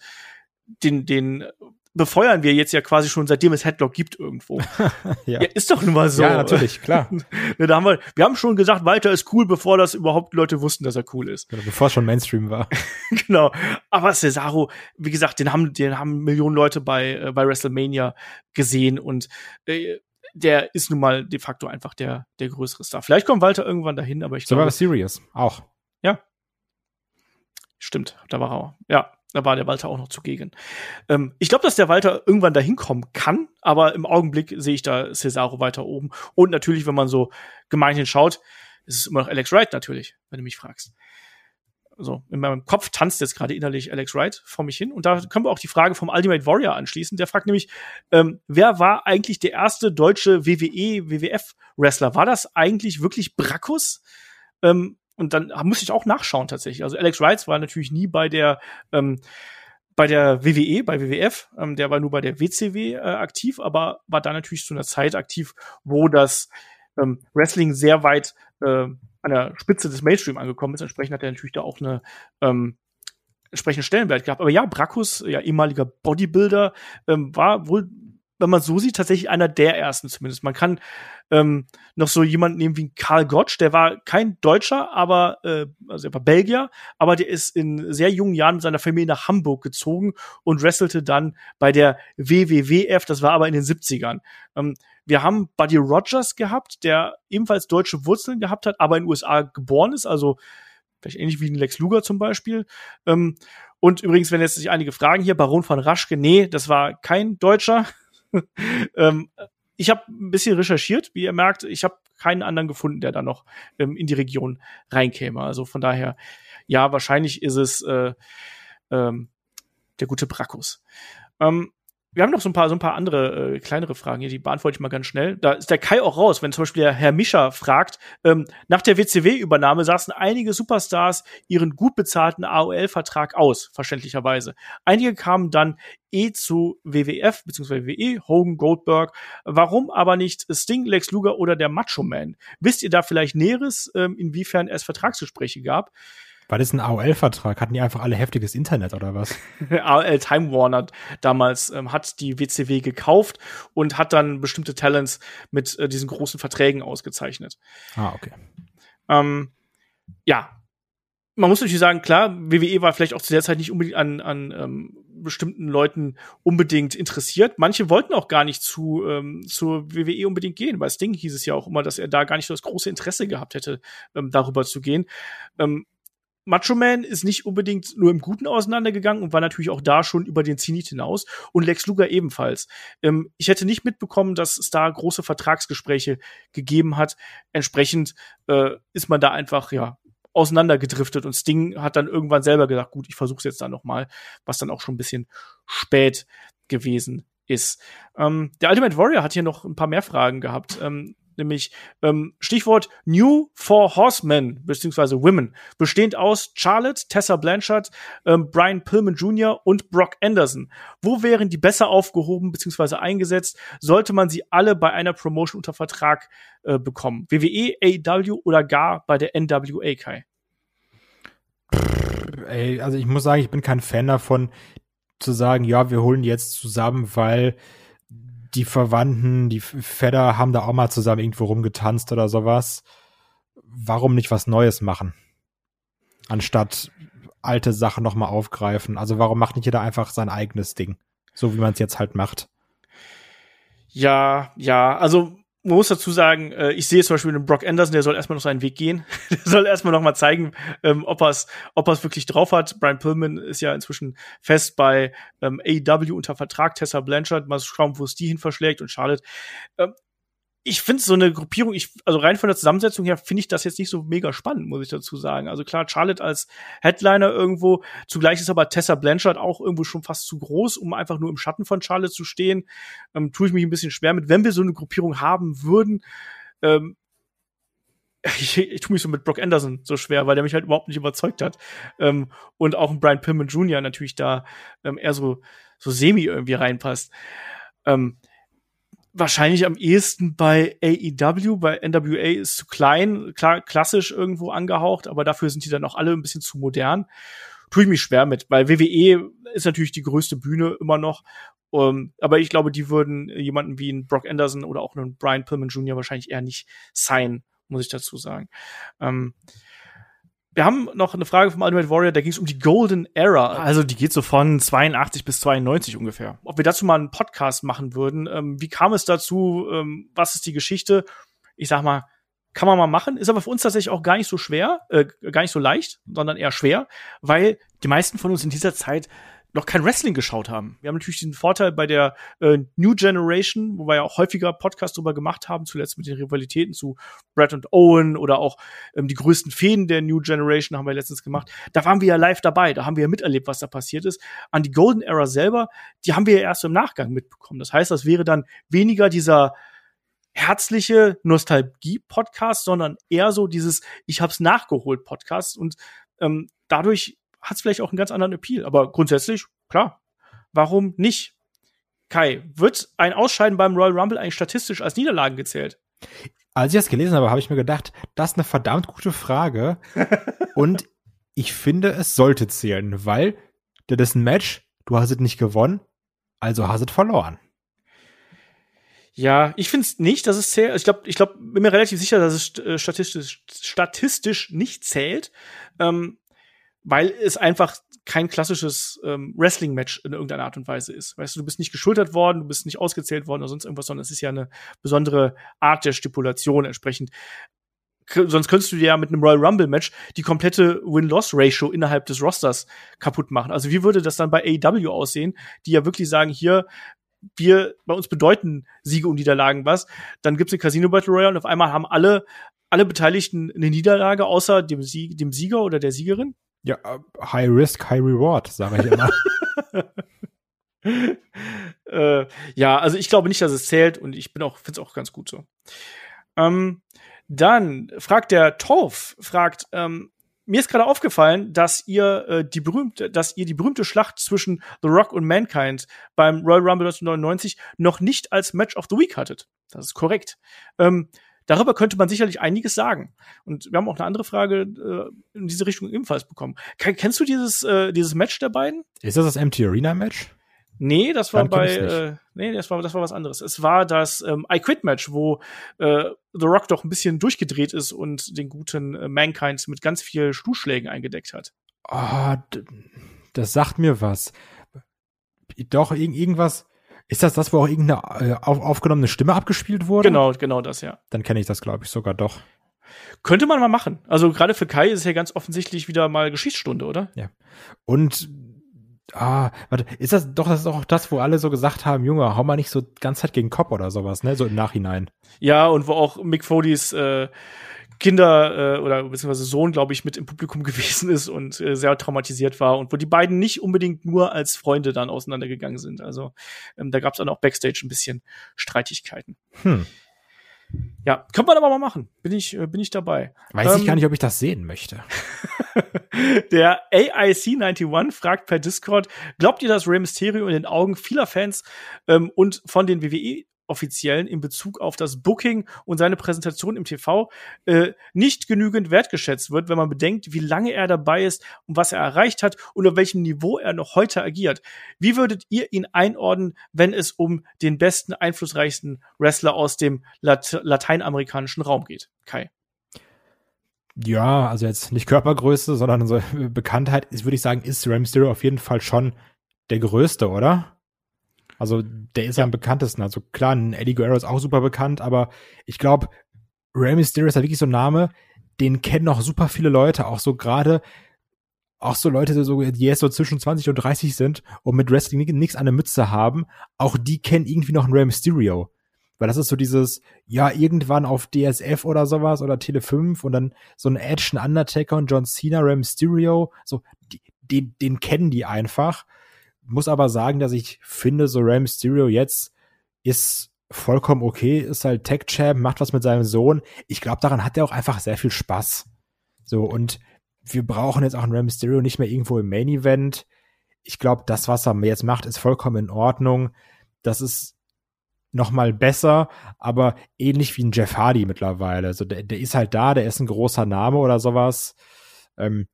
Speaker 2: den, den befeuern wir jetzt ja quasi schon seitdem es Headlock gibt irgendwo. ja. ja. ist doch nun mal so.
Speaker 3: Ja, natürlich, klar.
Speaker 2: da haben wir, wir haben schon gesagt, Walter ist cool, bevor das überhaupt Leute wussten, dass er cool ist.
Speaker 3: Genau, bevor es schon Mainstream war.
Speaker 2: genau. Aber Cesaro, wie gesagt, den haben, den haben Millionen Leute bei, äh, bei WrestleMania gesehen und äh, der ist nun mal de facto einfach der, der größere Star. Vielleicht kommt Walter irgendwann dahin, aber ich
Speaker 3: so
Speaker 2: glaube.
Speaker 3: war Serious auch.
Speaker 2: Ja. Stimmt, da war er. Ja, da war der Walter auch noch zugegen. Ähm, ich glaube, dass der Walter irgendwann dahin kommen kann, aber im Augenblick sehe ich da Cesaro weiter oben. Und natürlich, wenn man so gemeinhin schaut, ist es immer noch Alex Wright natürlich, wenn du mich fragst. So, in meinem Kopf tanzt jetzt gerade innerlich Alex Wright vor mich hin. Und da können wir auch die Frage vom Ultimate Warrior anschließen. Der fragt nämlich, ähm, wer war eigentlich der erste deutsche WWE, WWF-Wrestler? War das eigentlich wirklich Brackus? Ähm, und dann musste ich auch nachschauen tatsächlich. Also Alex Wrights war natürlich nie bei der ähm, bei der WWE, bei WWF, ähm, der war nur bei der WCW äh, aktiv, aber war da natürlich zu einer Zeit aktiv, wo das ähm, Wrestling sehr weit äh, an der Spitze des Mainstream angekommen ist. Entsprechend hat er natürlich da auch eine ähm, entsprechende Stellenwert gehabt. Aber ja, Brackus, ja ehemaliger Bodybuilder, ähm, war wohl wenn man so sieht, tatsächlich einer der ersten zumindest. Man kann ähm, noch so jemanden nehmen wie Karl Gottsch, der war kein Deutscher, aber äh, also er war Belgier, aber der ist in sehr jungen Jahren mit seiner Familie nach Hamburg gezogen und wrestelte dann bei der WWWF, das war aber in den 70ern. Ähm, wir haben Buddy Rogers gehabt, der ebenfalls deutsche Wurzeln gehabt hat, aber in den USA geboren ist, also vielleicht ähnlich wie ein Lex Luger zum Beispiel. Ähm, und übrigens, wenn jetzt sich einige fragen hier, Baron von Raschke, nee, das war kein Deutscher, ähm, ich habe ein bisschen recherchiert, wie ihr merkt. Ich habe keinen anderen gefunden, der da noch ähm, in die Region reinkäme. Also von daher, ja, wahrscheinlich ist es äh, ähm, der gute Brackus. Ähm, wir haben noch so ein paar, so ein paar andere äh, kleinere Fragen hier, die beantworte ich mal ganz schnell. Da ist der Kai auch raus, wenn zum Beispiel der Herr Mischer fragt, ähm, nach der WCW-Übernahme saßen einige Superstars ihren gut bezahlten AOL-Vertrag aus, verständlicherweise. Einige kamen dann eh zu WWF bzw. WWE, Hogan, Goldberg. Warum aber nicht Sting, Lex Luger oder der Macho Man? Wisst ihr da vielleicht Näheres, ähm, inwiefern es Vertragsgespräche gab?
Speaker 3: War das ein AOL-Vertrag? Hatten die einfach alle heftiges Internet oder was?
Speaker 2: AOL Time Warner damals ähm, hat die WCW gekauft und hat dann bestimmte Talents mit äh, diesen großen Verträgen ausgezeichnet.
Speaker 3: Ah, okay.
Speaker 2: Ähm, ja, man muss natürlich sagen, klar, WWE war vielleicht auch zu der Zeit nicht unbedingt an, an ähm, bestimmten Leuten unbedingt interessiert. Manche wollten auch gar nicht zu ähm, zur WWE unbedingt gehen. Bei Sting hieß es ja auch immer, dass er da gar nicht so das große Interesse gehabt hätte, ähm, darüber zu gehen. Ähm, Macho Man ist nicht unbedingt nur im Guten auseinandergegangen und war natürlich auch da schon über den Zenit hinaus und Lex Luger ebenfalls. Ähm, ich hätte nicht mitbekommen, dass es da große Vertragsgespräche gegeben hat. Entsprechend äh, ist man da einfach ja auseinandergedriftet und Sting hat dann irgendwann selber gesagt, gut, ich versuche jetzt dann noch mal, was dann auch schon ein bisschen spät gewesen ist. Ähm, der Ultimate Warrior hat hier noch ein paar mehr Fragen gehabt. Ähm, nämlich ähm, Stichwort New Four Horsemen beziehungsweise Women, bestehend aus Charlotte, Tessa Blanchard, ähm, Brian Pillman Jr. und Brock Anderson. Wo wären die besser aufgehoben beziehungsweise eingesetzt? Sollte man sie alle bei einer Promotion unter Vertrag äh, bekommen? WWE, AEW oder gar bei der NWA, Kai?
Speaker 3: Ey, also ich muss sagen, ich bin kein Fan davon, zu sagen, ja, wir holen jetzt zusammen, weil die Verwandten, die Fedder haben da auch mal zusammen irgendwo rumgetanzt oder sowas. Warum nicht was Neues machen? Anstatt alte Sachen nochmal aufgreifen. Also warum macht nicht jeder einfach sein eigenes Ding? So wie man es jetzt halt macht.
Speaker 2: Ja, ja, also man muss dazu sagen, äh, ich sehe zum Beispiel den Brock Anderson, der soll erstmal noch seinen Weg gehen. der soll erstmal noch mal zeigen, ähm, ob er es ob er's wirklich drauf hat. Brian Pillman ist ja inzwischen fest bei ähm, AEW unter Vertrag. Tessa Blanchard, mal schauen, wo es die hin verschlägt und Charlotte. Ähm, ich finde so eine Gruppierung, ich, also rein von der Zusammensetzung her finde ich das jetzt nicht so mega spannend, muss ich dazu sagen. Also klar, Charlotte als Headliner irgendwo, zugleich ist aber Tessa Blanchard auch irgendwo schon fast zu groß, um einfach nur im Schatten von Charlotte zu stehen. Ähm, tue ich mich ein bisschen schwer mit. Wenn wir so eine Gruppierung haben würden, ähm, ich, ich tue mich so mit Brock Anderson so schwer, weil der mich halt überhaupt nicht überzeugt hat. Ähm, und auch ein Brian Pillman Jr. natürlich da ähm, eher so, so semi irgendwie reinpasst. Ähm, wahrscheinlich am ehesten bei AEW, bei NWA ist zu klein, klar, klassisch irgendwo angehaucht, aber dafür sind die dann auch alle ein bisschen zu modern. Tue ich mich schwer mit, weil WWE ist natürlich die größte Bühne immer noch. Um, ähm, aber ich glaube, die würden jemanden wie einen Brock Anderson oder auch einen Brian Pillman Jr. wahrscheinlich eher nicht sein, muss ich dazu sagen. Ähm, wir haben noch eine Frage vom Ultimate Warrior, da ging es um die Golden Era. Also die geht so von 82 bis 92 ungefähr. Ob wir dazu mal einen Podcast machen würden. Ähm, wie kam es dazu? Ähm, was ist die Geschichte? Ich sag mal, kann man mal machen, ist aber für uns tatsächlich auch gar nicht so schwer, äh, gar nicht so leicht, sondern eher schwer, weil die meisten von uns in dieser Zeit noch kein Wrestling geschaut haben. Wir haben natürlich den Vorteil bei der äh, New Generation, wo wir ja auch häufiger Podcasts drüber gemacht haben, zuletzt mit den Rivalitäten zu Brad und Owen oder auch ähm, die größten Fäden der New Generation haben wir letztens gemacht. Da waren wir ja live dabei, da haben wir ja miterlebt, was da passiert ist. An die Golden Era selber, die haben wir ja erst im Nachgang mitbekommen. Das heißt, das wäre dann weniger dieser herzliche Nostalgie-Podcast, sondern eher so dieses Ich hab's nachgeholt Podcast und ähm, dadurch hat es vielleicht auch einen ganz anderen Appeal. Aber grundsätzlich, klar, warum nicht? Kai, wird ein Ausscheiden beim Royal Rumble eigentlich statistisch als Niederlagen gezählt?
Speaker 3: Als ich das gelesen habe, habe ich mir gedacht, das ist eine verdammt gute Frage. Und ich finde, es sollte zählen, weil das ist ein Match, du hast es nicht gewonnen, also hast es verloren.
Speaker 2: Ja, ich finde es nicht, dass es zählt. Ich glaube, ich glaube, bin mir relativ sicher, dass es äh, statistisch, statistisch nicht zählt. Ähm, weil es einfach kein klassisches ähm, Wrestling-Match in irgendeiner Art und Weise ist. Weißt du, du bist nicht geschultert worden, du bist nicht ausgezählt worden oder sonst irgendwas, sondern es ist ja eine besondere Art der Stipulation entsprechend. Sonst könntest du dir ja mit einem Royal Rumble Match die komplette Win-Loss-Ratio innerhalb des Rosters kaputt machen. Also wie würde das dann bei AEW aussehen, die ja wirklich sagen, hier, wir, bei uns bedeuten Siege und Niederlagen was. Dann gibt's eine Casino Battle Royale und auf einmal haben alle, alle Beteiligten eine Niederlage, außer dem, Sieg, dem Sieger oder der Siegerin.
Speaker 3: Ja, High Risk, High Reward, sage ich immer.
Speaker 2: äh, ja, also ich glaube nicht, dass es zählt und ich bin auch, finde es auch ganz gut so. Ähm, dann fragt der Torf, fragt, ähm, mir ist gerade aufgefallen, dass ihr äh, die berühmte, dass ihr die berühmte Schlacht zwischen The Rock und Mankind beim Royal Rumble 1999 noch nicht als Match of the Week hattet. Das ist korrekt. Ähm, darüber könnte man sicherlich einiges sagen. Und wir haben auch eine andere Frage äh, in diese Richtung ebenfalls bekommen. Kennst du dieses, äh, dieses Match der beiden?
Speaker 3: Ist das das MT Arena Match?
Speaker 2: Nee, das war bei, äh, nee, das war, das war was anderes. Es war das ähm, I Quit Match, wo äh, The Rock doch ein bisschen durchgedreht ist und den guten äh, Mankind mit ganz viel Stuhlschlägen eingedeckt hat.
Speaker 3: Oh, das sagt mir was. Doch, irg irgendwas. Ist das das, wo auch irgendeine äh, auf, aufgenommene Stimme abgespielt wurde?
Speaker 2: Genau, genau das, ja.
Speaker 3: Dann kenne ich das, glaube ich, sogar doch.
Speaker 2: Könnte man mal machen. Also gerade für Kai ist es ja ganz offensichtlich wieder mal Geschichtsstunde, oder?
Speaker 3: Ja. Und Ah, warte, ist das doch das ist auch das, wo alle so gesagt haben, Junge, hau mal nicht so ganz Zeit gegen Kopf oder sowas, ne? So im Nachhinein.
Speaker 2: Ja, und wo auch Mick Foley's äh, Kinder äh, oder beziehungsweise Sohn, glaube ich, mit im Publikum gewesen ist und äh, sehr traumatisiert war und wo die beiden nicht unbedingt nur als Freunde dann auseinandergegangen sind. Also ähm, da gab es dann auch Backstage ein bisschen Streitigkeiten. Hm. Ja, könnte man aber mal machen. Bin ich, äh, bin ich dabei.
Speaker 3: Weiß ähm, ich gar nicht, ob ich das sehen möchte.
Speaker 2: Der AIC91 fragt per Discord, glaubt ihr, dass Rey Mysterio in den Augen vieler Fans ähm, und von den WWE Offiziellen in Bezug auf das Booking und seine Präsentation im TV äh, nicht genügend wertgeschätzt wird, wenn man bedenkt, wie lange er dabei ist und was er erreicht hat und auf welchem Niveau er noch heute agiert. Wie würdet ihr ihn einordnen, wenn es um den besten, einflussreichsten Wrestler aus dem Lat lateinamerikanischen Raum geht? Kai.
Speaker 3: Ja, also jetzt nicht Körpergröße, sondern so Bekanntheit, ist, würde ich sagen, ist Mysterio auf jeden Fall schon der größte, oder? Also der ist ja, am bekanntesten. Also klar, ein Eddie Guerrero ist auch super bekannt, aber ich glaube, Rey Mysterio ist ja wirklich so ein Name, den kennen noch super viele Leute, auch so gerade auch so Leute, die, so, die jetzt so zwischen 20 und 30 sind und mit Wrestling nichts an der Mütze haben, auch die kennen irgendwie noch einen Rey Mysterio. Weil das ist so dieses, ja, irgendwann auf DSF oder sowas oder Tele 5 und dann so ein Edge, ein Undertaker und John Cena, Rey Mysterio, so, die, den, den kennen die einfach muss aber sagen, dass ich finde, so Rey Mysterio jetzt ist vollkommen okay, ist halt Tech-Champ, macht was mit seinem Sohn. Ich glaube, daran hat er auch einfach sehr viel Spaß. So, und wir brauchen jetzt auch einen Rey Mysterio nicht mehr irgendwo im Main-Event. Ich glaube, das, was er jetzt macht, ist vollkommen in Ordnung. Das ist noch mal besser, aber ähnlich wie ein Jeff Hardy mittlerweile. Also der, der ist halt da, der ist ein großer Name oder sowas. Ähm,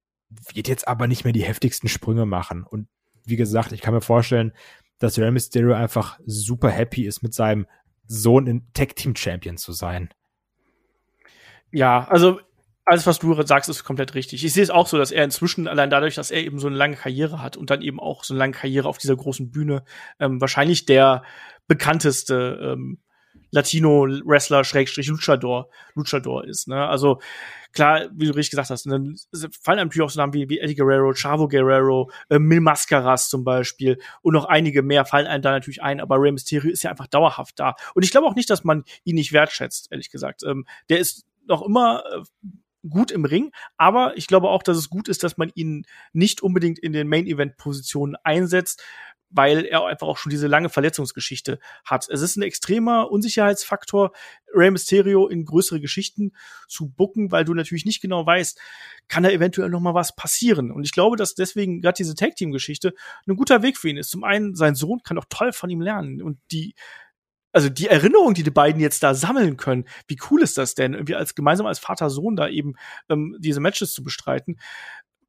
Speaker 3: wird jetzt aber nicht mehr die heftigsten Sprünge machen. Und wie gesagt, ich kann mir vorstellen, dass Rey Mysterio einfach super happy ist, mit seinem Sohn in Tag Team Champion zu sein.
Speaker 2: Ja, also alles, was du sagst, ist komplett richtig. Ich sehe es auch so, dass er inzwischen, allein dadurch, dass er eben so eine lange Karriere hat und dann eben auch so eine lange Karriere auf dieser großen Bühne, ähm, wahrscheinlich der bekannteste ähm, Latino-Wrestler, Schrägstrich Luchador, Luchador ist. Ne? Also klar, wie du richtig gesagt hast, dann fallen natürlich auch so Namen wie, wie Eddie Guerrero, Chavo Guerrero, äh, Mil Mascaras zum Beispiel und noch einige mehr fallen einem da natürlich ein, aber Rey Mysterio ist ja einfach dauerhaft da. Und ich glaube auch nicht, dass man ihn nicht wertschätzt, ehrlich gesagt. Ähm, der ist noch immer äh, gut im Ring, aber ich glaube auch, dass es gut ist, dass man ihn nicht unbedingt in den Main-Event-Positionen einsetzt, weil er einfach auch schon diese lange Verletzungsgeschichte hat. Es ist ein extremer Unsicherheitsfaktor, Rey Mysterio in größere Geschichten zu bucken, weil du natürlich nicht genau weißt, kann da eventuell noch mal was passieren. Und ich glaube, dass deswegen gerade diese Tag Team Geschichte ein guter Weg für ihn ist. Zum einen, sein Sohn kann auch toll von ihm lernen und die also die Erinnerung, die die beiden jetzt da sammeln können, wie cool ist das denn, irgendwie als gemeinsam als Vater-Sohn da eben ähm, diese Matches zu bestreiten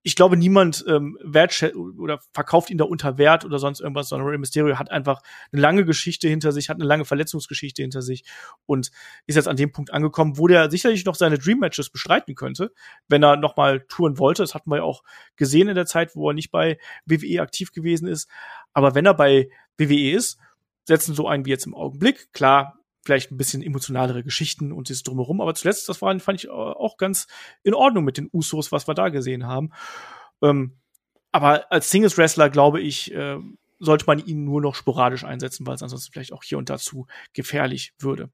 Speaker 2: ich glaube, niemand ähm, wertschätzt oder verkauft ihn da unter Wert oder sonst irgendwas, sondern Rey Mysterio hat einfach eine lange Geschichte hinter sich, hat eine lange Verletzungsgeschichte hinter sich und ist jetzt an dem Punkt angekommen, wo der sicherlich noch seine Dream Matches bestreiten könnte, wenn er noch mal touren wollte. Das hatten wir ja auch gesehen in der Zeit, wo er nicht bei WWE aktiv gewesen ist. Aber wenn er bei WWE ist, setzen so einen wie jetzt im Augenblick. Klar, vielleicht ein bisschen emotionalere Geschichten und dieses drumherum. Aber zuletzt, das war, fand ich auch ganz in Ordnung mit den Usos, was wir da gesehen haben. Ähm, aber als Singles Wrestler, glaube ich, äh, sollte man ihn nur noch sporadisch einsetzen, weil es ansonsten vielleicht auch hier und dazu gefährlich würde.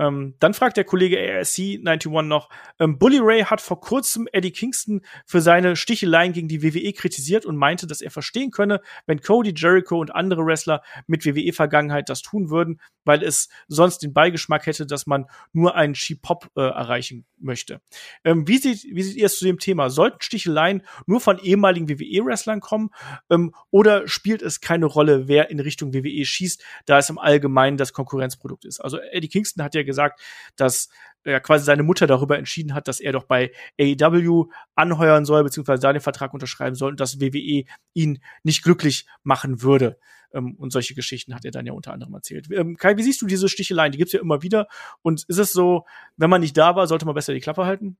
Speaker 2: Ähm, dann fragt der Kollege ARC91 noch, ähm, Bully Ray hat vor kurzem Eddie Kingston für seine Sticheleien gegen die WWE kritisiert und meinte, dass er verstehen könne, wenn Cody, Jericho und andere Wrestler mit WWE-Vergangenheit das tun würden, weil es sonst den Beigeschmack hätte, dass man nur einen Cheap Pop äh, erreichen möchte. Ähm, wie, sieht, wie seht ihr es zu dem Thema? Sollten Sticheleien nur von ehemaligen WWE-Wrestlern kommen ähm, oder spielt es keine Rolle, wer in Richtung WWE schießt, da es im Allgemeinen das Konkurrenzprodukt ist? Also Eddie Kingston hat ja gesagt, dass ja quasi seine Mutter darüber entschieden hat, dass er doch bei AEW anheuern soll, beziehungsweise da den Vertrag unterschreiben soll und dass WWE ihn nicht glücklich machen würde. Ähm, und solche Geschichten hat er dann ja unter anderem erzählt. Ähm, Kai, wie siehst du diese Sticheleien? Die gibt's ja immer wieder. Und ist es so, wenn man nicht da war, sollte man besser die Klappe halten?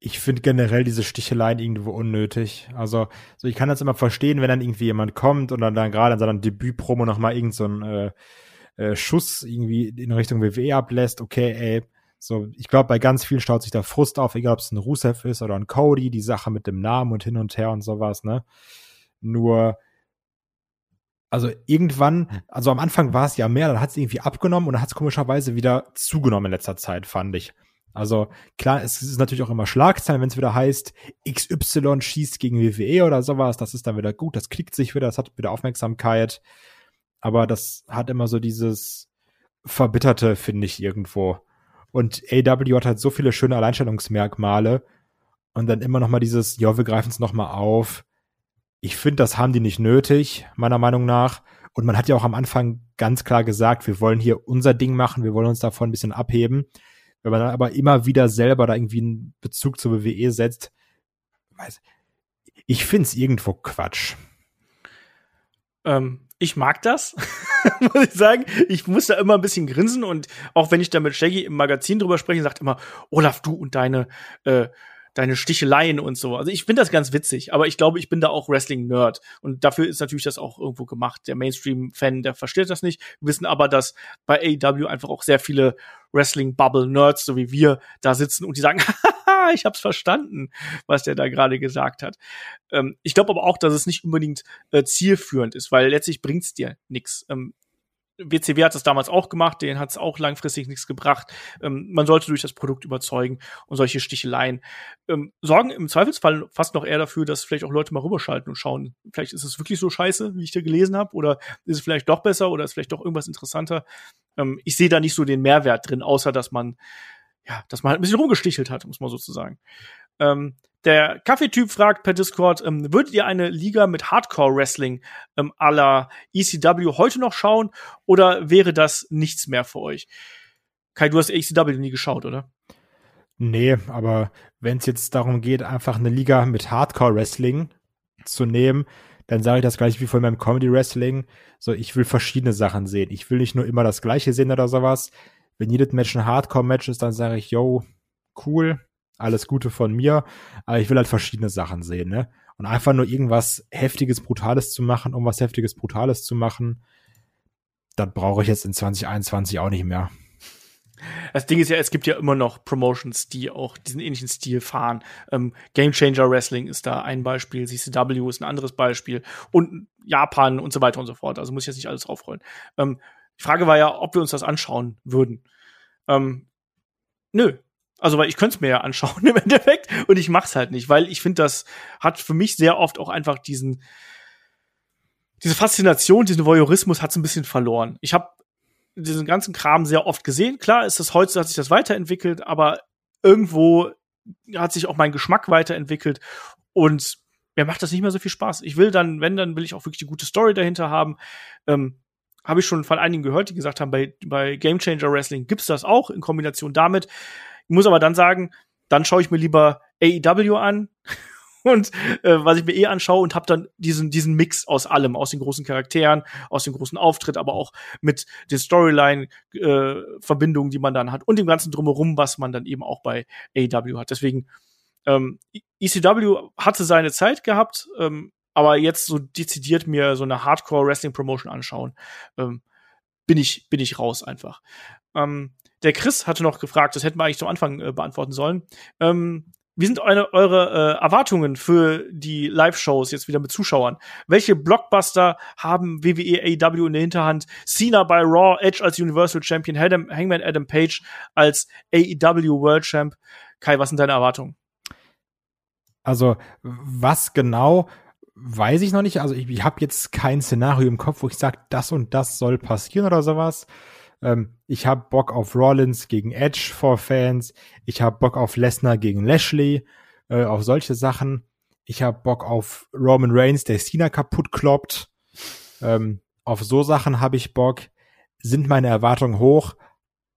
Speaker 3: Ich finde generell diese Sticheleien irgendwo unnötig. Also, so ich kann das immer verstehen, wenn dann irgendwie jemand kommt und dann, dann gerade in seiner Debütpromo noch mal irgend so äh, äh, Schuss irgendwie in Richtung WWE ablässt, okay, ey, so, ich glaube, bei ganz vielen staut sich da Frust auf, egal ob es ein Rusev ist oder ein Cody, die Sache mit dem Namen und hin und her und sowas, ne? Nur, also irgendwann, also am Anfang war es ja mehr, dann hat es irgendwie abgenommen und dann hat es komischerweise wieder zugenommen in letzter Zeit, fand ich. Also klar, es ist natürlich auch immer Schlagzeilen, wenn es wieder heißt, XY schießt gegen WWE oder sowas, das ist dann wieder gut, das klickt sich wieder, das hat wieder Aufmerksamkeit aber das hat immer so dieses Verbitterte, finde ich, irgendwo. Und AW hat halt so viele schöne Alleinstellungsmerkmale und dann immer noch mal dieses, ja, wir greifen es noch mal auf. Ich finde, das haben die nicht nötig, meiner Meinung nach. Und man hat ja auch am Anfang ganz klar gesagt, wir wollen hier unser Ding machen, wir wollen uns davon ein bisschen abheben. Wenn man dann aber immer wieder selber da irgendwie einen Bezug zur WWE setzt, weiß, ich finde es irgendwo Quatsch.
Speaker 2: Ähm, ich mag das, muss ich sagen. Ich muss da immer ein bisschen grinsen und auch wenn ich da mit Shaggy im Magazin drüber spreche, sagt immer, Olaf, du und deine, äh, deine Sticheleien und so. Also ich finde das ganz witzig, aber ich glaube, ich bin da auch Wrestling-Nerd. Und dafür ist natürlich das auch irgendwo gemacht. Der Mainstream-Fan, der versteht das nicht. Wir wissen aber, dass bei AEW einfach auch sehr viele Wrestling-Bubble-Nerds, so wie wir, da sitzen und die sagen, ich hab's verstanden, was der da gerade gesagt hat. Ähm, ich glaube aber auch, dass es nicht unbedingt äh, zielführend ist, weil letztlich bringt's dir nichts. Ähm, WCW hat das damals auch gemacht, denen hat es auch langfristig nichts gebracht. Ähm, man sollte durch das Produkt überzeugen und solche Sticheleien ähm, sorgen im Zweifelsfall fast noch eher dafür, dass vielleicht auch Leute mal rüberschalten und schauen, vielleicht ist es wirklich so scheiße, wie ich da gelesen habe, oder ist es vielleicht doch besser oder ist vielleicht doch irgendwas interessanter. Ähm, ich sehe da nicht so den Mehrwert drin, außer dass man ja, dass man halt ein bisschen rumgestichelt hat, muss man sozusagen. Ähm, der Kaffeetyp fragt per Discord, ähm, würdet ihr eine Liga mit Hardcore-Wrestling ähm, à la ECW heute noch schauen oder wäre das nichts mehr für euch? Kai, du hast ECW nie geschaut, oder?
Speaker 3: Nee, aber wenn es jetzt darum geht, einfach eine Liga mit Hardcore-Wrestling zu nehmen, dann sage ich das gleich wie von meinem Comedy-Wrestling. So, ich will verschiedene Sachen sehen. Ich will nicht nur immer das Gleiche sehen oder sowas. Wenn jedes Match ein Hardcore-Match ist, dann sage ich, yo, cool, alles Gute von mir, aber ich will halt verschiedene Sachen sehen, ne? Und einfach nur irgendwas Heftiges, Brutales zu machen, um was Heftiges, Brutales zu machen, das brauche ich jetzt in 2021 auch nicht mehr.
Speaker 2: Das Ding ist ja, es gibt ja immer noch Promotions, die auch diesen ähnlichen Stil fahren. Ähm, Game Changer Wrestling ist da ein Beispiel, CCW ist ein anderes Beispiel und Japan und so weiter und so fort. Also muss ich jetzt nicht alles draufrollen. Ähm, Frage war ja, ob wir uns das anschauen würden. Ähm, nö, also, weil ich könnte es mir ja anschauen im Endeffekt und ich mach's halt nicht, weil ich finde, das hat für mich sehr oft auch einfach diesen, diese Faszination, diesen Voyeurismus hat's ein bisschen verloren. Ich habe diesen ganzen Kram sehr oft gesehen. Klar ist das heute, hat sich das weiterentwickelt, aber irgendwo hat sich auch mein Geschmack weiterentwickelt und mir macht das nicht mehr so viel Spaß. Ich will dann, wenn, dann will ich auch wirklich die gute Story dahinter haben. Ähm, habe ich schon von einigen gehört, die gesagt haben, bei, bei Game Changer Wrestling gibt's das auch in Kombination damit. Ich muss aber dann sagen, dann schaue ich mir lieber AEW an und äh, was ich mir eh anschaue und habe dann diesen diesen Mix aus allem, aus den großen Charakteren, aus dem großen Auftritt, aber auch mit den Storyline äh, Verbindungen, die man dann hat und dem ganzen drumherum, was man dann eben auch bei AEW hat. Deswegen ähm, ECW hatte seine Zeit gehabt, ähm, aber jetzt so dezidiert mir so eine Hardcore Wrestling Promotion anschauen, ähm, bin ich bin ich raus einfach. Ähm, der Chris hatte noch gefragt, das hätten wir eigentlich zum Anfang äh, beantworten sollen. Ähm, wie sind eure, eure äh, Erwartungen für die Live-Shows jetzt wieder mit Zuschauern? Welche Blockbuster haben WWE AEW in der Hinterhand? Cena bei Raw, Edge als Universal Champion, Adam, Hangman Adam Page als AEW World Champ. Kai, was sind deine Erwartungen?
Speaker 3: Also, was genau, weiß ich noch nicht. Also, ich, ich habe jetzt kein Szenario im Kopf, wo ich sage, das und das soll passieren oder sowas. Ähm, ich habe Bock auf Rollins gegen Edge for Fans. Ich habe Bock auf Lesnar gegen Lashley, äh, auf solche Sachen. Ich habe Bock auf Roman Reigns, der Cena kaputt kloppt. Ähm, auf so Sachen habe ich Bock. Sind meine Erwartungen hoch?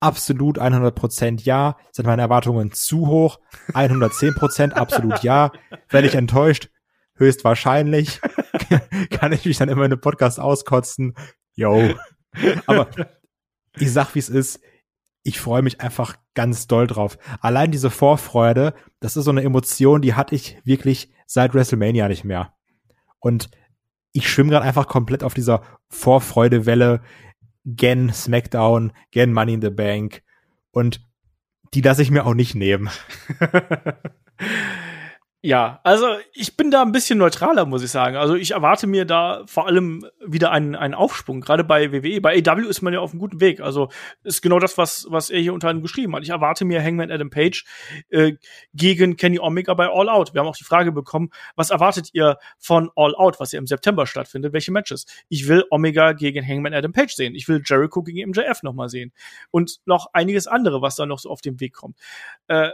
Speaker 3: Absolut 100% ja. Sind meine Erwartungen zu hoch? 110% absolut ja. Werde ich enttäuscht? Höchstwahrscheinlich. Kann ich mich dann immer in einem Podcast auskotzen? Yo. Aber ich sag, wie es ist. Ich freue mich einfach ganz doll drauf. Allein diese Vorfreude, das ist so eine Emotion, die hatte ich wirklich seit WrestleMania nicht mehr. Und ich schwimme gerade einfach komplett auf dieser Vorfreudewelle. Gen SmackDown, Gen Money in the Bank. Und die lasse ich mir auch nicht nehmen.
Speaker 2: Ja, also ich bin da ein bisschen neutraler, muss ich sagen. Also ich erwarte mir da vor allem wieder einen, einen Aufschwung, gerade bei WWE. Bei AW ist man ja auf einem guten Weg. Also ist genau das, was, was er hier unter anderem geschrieben hat. Ich erwarte mir Hangman Adam Page äh, gegen Kenny Omega bei All Out. Wir haben auch die Frage bekommen, was erwartet ihr von All Out, was ja im September stattfindet? Welche Matches? Ich will Omega gegen Hangman Adam Page sehen. Ich will Jericho gegen MJF nochmal sehen. Und noch einiges andere, was da noch so auf den Weg kommt. Äh,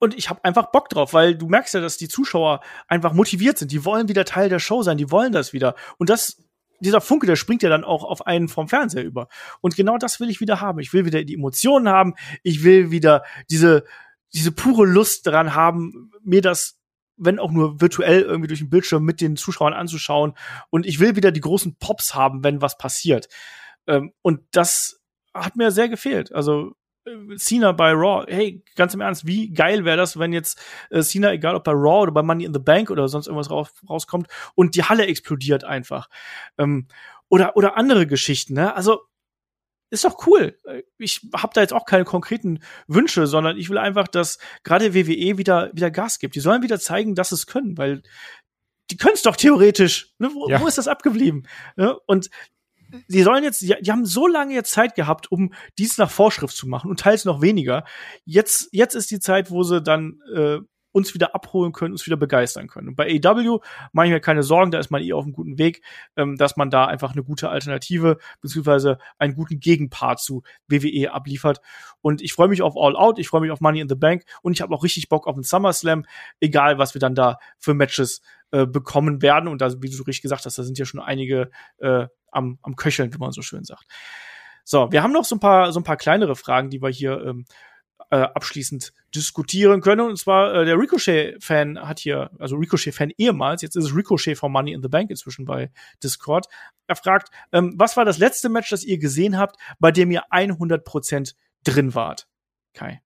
Speaker 2: und ich habe einfach Bock drauf, weil du merkst ja, dass die Zuschauer einfach motiviert sind. Die wollen wieder Teil der Show sein, die wollen das wieder. Und das, dieser Funke, der springt ja dann auch auf einen vom Fernseher über. Und genau das will ich wieder haben. Ich will wieder die Emotionen haben. Ich will wieder diese, diese pure Lust daran haben, mir das wenn auch nur virtuell irgendwie durch den Bildschirm mit den Zuschauern anzuschauen. Und ich will wieder die großen Pops haben, wenn was passiert. Ähm, und das hat mir sehr gefehlt. Also Cena bei Raw, hey, ganz im Ernst, wie geil wäre das, wenn jetzt äh, Cena, egal ob bei Raw oder bei Money in the Bank oder sonst irgendwas raus, rauskommt und die Halle explodiert einfach. Ähm, oder, oder andere Geschichten, ne? Also, ist doch cool. Ich habe da jetzt auch keine konkreten Wünsche, sondern ich will einfach, dass gerade WWE wieder, wieder Gas gibt. Die sollen wieder zeigen, dass es können, weil die können es doch theoretisch. Ne? Wo, ja. wo ist das abgeblieben? Ne? Und die sollen jetzt, die, die haben so lange jetzt Zeit gehabt, um dies nach Vorschrift zu machen und teils noch weniger. Jetzt, jetzt ist die Zeit, wo sie dann äh, uns wieder abholen können, uns wieder begeistern können. Und bei AW mache ich mir keine Sorgen, da ist man eh auf einem guten Weg, ähm, dass man da einfach eine gute Alternative beziehungsweise einen guten Gegenpart zu WWE abliefert. Und ich freue mich auf All Out, ich freue mich auf Money in the Bank und ich habe auch richtig Bock auf den SummerSlam, egal was wir dann da für Matches äh, bekommen werden. Und da, wie du richtig gesagt hast, da sind ja schon einige äh, am, am Köcheln, wie man so schön sagt. So, wir haben noch so ein paar, so ein paar kleinere Fragen, die wir hier ähm, äh, abschließend diskutieren können. Und zwar äh, der Ricochet-Fan hat hier, also Ricochet-Fan ehemals, jetzt ist es Ricochet von Money in the Bank inzwischen bei Discord. Er fragt, ähm, was war das letzte Match, das ihr gesehen habt, bei dem ihr 100% drin wart? Kai.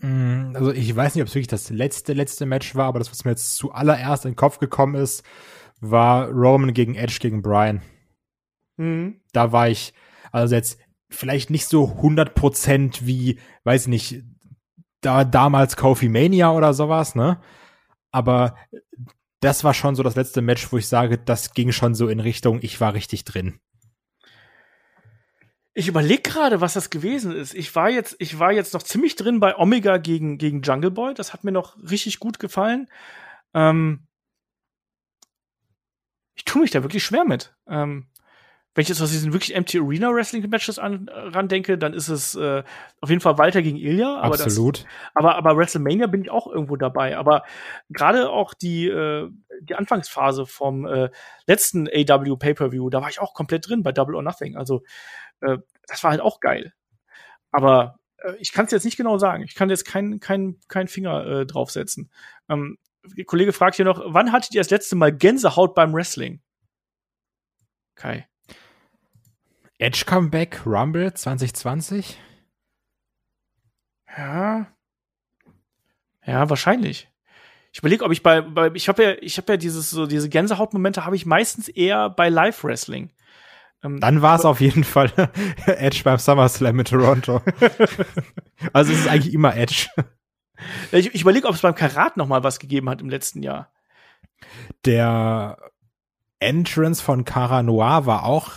Speaker 3: Mm, also ich weiß nicht, ob es wirklich das letzte, letzte Match war, aber das, was mir jetzt zuallererst in den Kopf gekommen ist, war Roman gegen Edge gegen Brian. Mhm. Da war ich, also jetzt vielleicht nicht so 100% wie, weiß nicht, da damals Kofi Mania oder sowas, ne? Aber das war schon so das letzte Match, wo ich sage, das ging schon so in Richtung, ich war richtig drin.
Speaker 2: Ich überlege gerade, was das gewesen ist. Ich war jetzt, ich war jetzt noch ziemlich drin bei Omega gegen, gegen Jungle Boy. Das hat mir noch richtig gut gefallen. Ähm ich tue mich da wirklich schwer mit. Ähm wenn ich jetzt aus diesen wirklich Empty Arena Wrestling Matches an, ran denke, dann ist es äh, auf jeden Fall Walter gegen Ilya.
Speaker 3: Aber Absolut. Das,
Speaker 2: aber, aber WrestleMania bin ich auch irgendwo dabei. Aber gerade auch die, äh, die Anfangsphase vom äh, letzten AW Pay-Per-View, da war ich auch komplett drin bei Double or Nothing. Also äh, das war halt auch geil. Aber äh, ich kann es jetzt nicht genau sagen. Ich kann jetzt keinen kein, kein Finger äh, draufsetzen. Ähm, der Kollege fragt hier noch, wann hattet ihr das letzte Mal Gänsehaut beim Wrestling? Kai.
Speaker 3: Edge Comeback Rumble 2020?
Speaker 2: Ja. Ja, wahrscheinlich. Ich überlege, ob ich bei, bei ich habe ja, ich habe ja dieses so diese Gänsehautmomente habe ich meistens eher bei Live Wrestling.
Speaker 3: Ähm, Dann war es auf jeden Fall Edge beim SummerSlam in Toronto. also es ist eigentlich immer Edge.
Speaker 2: Ich, ich überlege, ob es beim Karat noch mal was gegeben hat im letzten Jahr.
Speaker 3: Der Entrance von Cara Noir war auch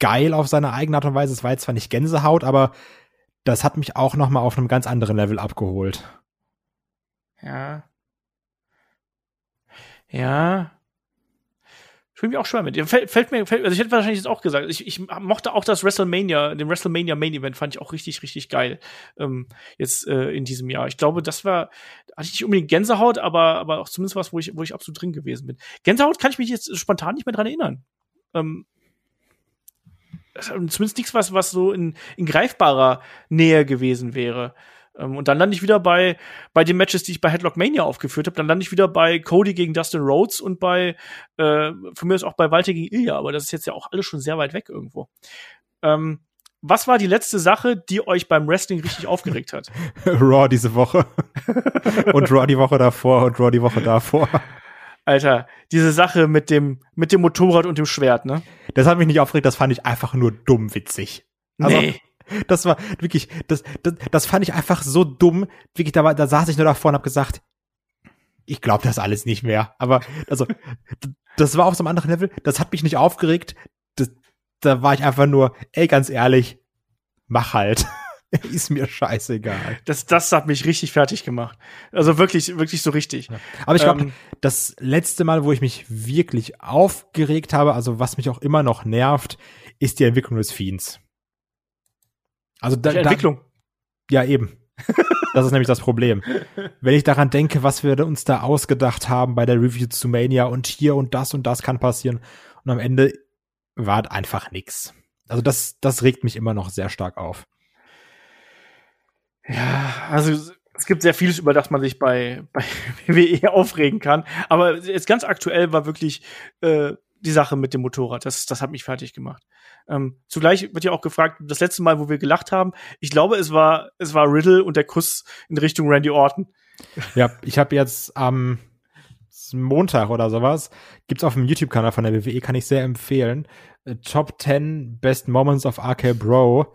Speaker 3: geil auf seine eigene Art und Weise. Es war jetzt zwar nicht Gänsehaut, aber das hat mich auch noch mal auf einem ganz anderen Level abgeholt.
Speaker 2: Ja. Ja. Ich bin mir auch schwer mit. Fällt, fällt mir, fällt, also ich hätte wahrscheinlich jetzt auch gesagt, ich, ich mochte auch das WrestleMania, den WrestleMania Main Event fand ich auch richtig, richtig geil. Ähm, jetzt äh, in diesem Jahr. Ich glaube, das war, hatte ich nicht unbedingt Gänsehaut, aber, aber auch zumindest was, wo ich, wo ich absolut drin gewesen bin. Gänsehaut kann ich mich jetzt spontan nicht mehr dran erinnern. Ähm, zumindest nichts, was, was so in, in greifbarer Nähe gewesen wäre. Ähm, und dann lande ich wieder bei, bei den Matches, die ich bei Headlock Mania aufgeführt habe. Dann lande ich wieder bei Cody gegen Dustin Rhodes und bei, äh, von mir ist auch bei Walter gegen Ilya, aber das ist jetzt ja auch alles schon sehr weit weg irgendwo. Ähm, was war die letzte Sache, die euch beim Wrestling richtig aufgeregt hat?
Speaker 3: Raw diese Woche. und Raw die Woche davor und Raw die Woche davor.
Speaker 2: Alter, diese Sache mit dem, mit dem Motorrad und dem Schwert, ne?
Speaker 3: Das hat mich nicht aufgeregt, das fand ich einfach nur dumm witzig. Also, nee. Das war wirklich, das, das, das fand ich einfach so dumm. Wirklich, da, war, da saß ich nur davor und hab gesagt, ich glaube das alles nicht mehr. Aber also, das war auf so einem anderen Level. Das hat mich nicht aufgeregt. Das, da war ich einfach nur, ey, ganz ehrlich, mach halt. ist mir scheißegal.
Speaker 2: Das, das hat mich richtig fertig gemacht. Also wirklich, wirklich so richtig. Ja.
Speaker 3: Aber ich glaube, ähm, das letzte Mal, wo ich mich wirklich aufgeregt habe, also was mich auch immer noch nervt, ist die Entwicklung des Fiends. Also da,
Speaker 2: Entwicklung.
Speaker 3: Da, ja, eben. Das ist nämlich das Problem. Wenn ich daran denke, was wir uns da ausgedacht haben bei der Review zu Mania und hier und das und das kann passieren und am Ende war einfach nix. Also das, das regt mich immer noch sehr stark auf.
Speaker 2: Ja, also es gibt sehr vieles, über das man sich bei, bei WWE aufregen kann. Aber jetzt ganz aktuell war wirklich äh, die Sache mit dem Motorrad. Das, das hat mich fertig gemacht. Ähm, zugleich wird ja auch gefragt, das letzte Mal, wo wir gelacht haben, ich glaube, es war, es war Riddle und der Kuss in Richtung Randy Orton.
Speaker 3: Ja, ich habe jetzt am Montag oder sowas, gibt's auf dem YouTube-Kanal von der WWE, kann ich sehr empfehlen. Äh, Top 10 Best Moments of RK Bro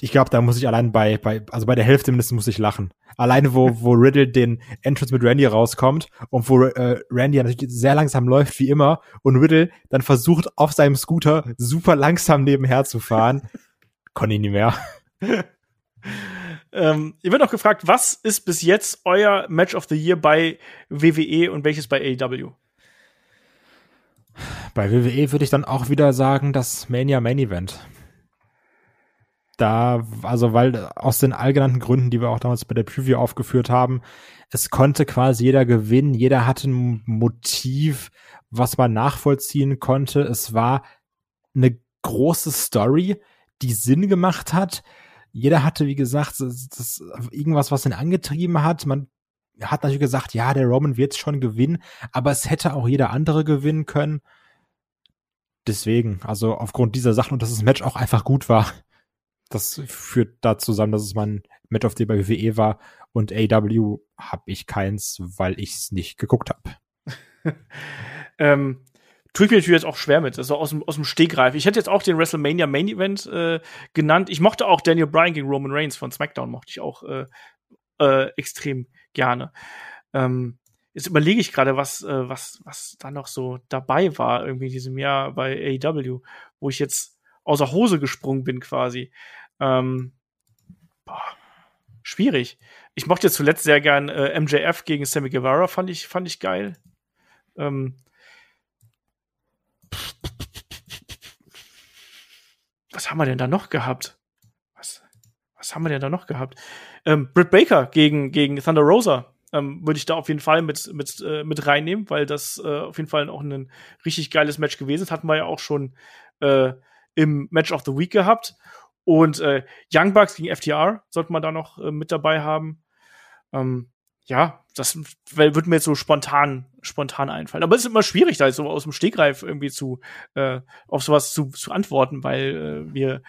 Speaker 3: ich glaube, da muss ich allein bei, bei, also bei der Hälfte mindestens muss ich lachen. Alleine, wo, wo Riddle den Entrance mit Randy rauskommt und wo äh, Randy natürlich sehr langsam läuft, wie immer, und Riddle dann versucht, auf seinem Scooter super langsam nebenher zu fahren. Konnte ich nicht mehr.
Speaker 2: ähm, ihr wird noch gefragt, was ist bis jetzt euer Match of the Year bei WWE und welches bei AEW?
Speaker 3: Bei WWE würde ich dann auch wieder sagen, das Mania Main Event da, also weil aus den allgenannten Gründen, die wir auch damals bei der Preview aufgeführt haben, es konnte quasi jeder gewinnen, jeder hatte ein Motiv, was man nachvollziehen konnte. Es war eine große Story, die Sinn gemacht hat. Jeder hatte, wie gesagt, das, das irgendwas, was ihn angetrieben hat. Man hat natürlich gesagt, ja, der Roman wird schon gewinnen, aber es hätte auch jeder andere gewinnen können. Deswegen, also aufgrund dieser Sachen und dass das Match auch einfach gut war, das führt da zusammen, dass es mein Match of the bei WWE war und AW habe ich keins, weil ich es nicht geguckt habe.
Speaker 2: ähm, tue ich mir natürlich jetzt auch schwer mit, also aus dem, aus dem Stegreif. Ich hätte jetzt auch den WrestleMania Main Event äh, genannt. Ich mochte auch Daniel Bryan gegen Roman Reigns von SmackDown, mochte ich auch äh, äh, extrem gerne. Ähm, jetzt überlege ich gerade, was, äh, was, was da noch so dabei war, irgendwie in diesem Jahr bei AEW, wo ich jetzt außer Hose gesprungen bin quasi. Ähm, boah, schwierig. Ich mochte zuletzt sehr gern äh, MJF gegen Sammy Guevara, fand ich, fand ich geil. Ähm, was haben wir denn da noch gehabt? Was, was haben wir denn da noch gehabt? Ähm, Britt Baker gegen, gegen Thunder Rosa ähm, würde ich da auf jeden Fall mit, mit, äh, mit reinnehmen, weil das äh, auf jeden Fall auch ein richtig geiles Match gewesen ist. Hatten wir ja auch schon äh, im Match of the Week gehabt. Und äh, Young Bucks gegen FTR sollte man da noch äh, mit dabei haben. Ähm, ja, das wird mir jetzt so spontan, spontan einfallen. Aber es ist immer schwierig, da jetzt so aus dem Stegreif irgendwie zu, äh, auf sowas zu, zu antworten, weil äh, wir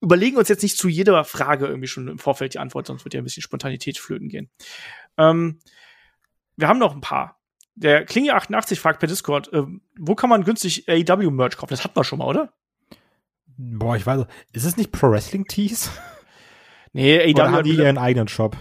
Speaker 2: überlegen uns jetzt nicht zu jeder Frage irgendwie schon im Vorfeld die Antwort, sonst wird ja ein bisschen Spontanität flöten gehen. Ähm, wir haben noch ein paar. Der Klinge88 fragt per Discord, äh, wo kann man günstig AEW-Merch kaufen? Das hat man schon mal, oder?
Speaker 3: Boah, ich weiß, ist es nicht Pro Wrestling Tees?
Speaker 2: Nee,
Speaker 3: AEW Oder haben die ihren eigenen Shop?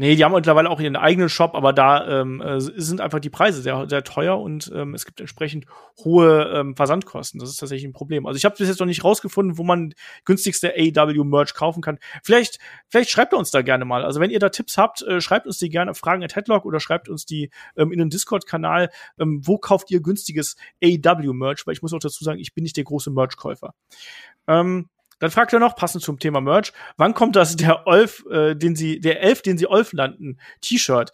Speaker 2: Nee, die haben mittlerweile auch ihren eigenen Shop, aber da ähm, äh, sind einfach die Preise sehr, sehr teuer und ähm, es gibt entsprechend hohe ähm, Versandkosten. Das ist tatsächlich ein Problem. Also ich habe bis jetzt noch nicht rausgefunden, wo man günstigste AW-Merch kaufen kann. Vielleicht, vielleicht schreibt ihr uns da gerne mal. Also wenn ihr da Tipps habt, äh, schreibt uns die gerne auf Fragen at Headlock oder schreibt uns die ähm, in den Discord-Kanal. Ähm, wo kauft ihr günstiges AW-Merch? Weil ich muss auch dazu sagen, ich bin nicht der große Merch-Käufer. Ähm, dann fragt er noch, passend zum Thema Merch, wann kommt das der Olf, äh, den sie, der Elf, den sie Olf nannten, T-Shirt?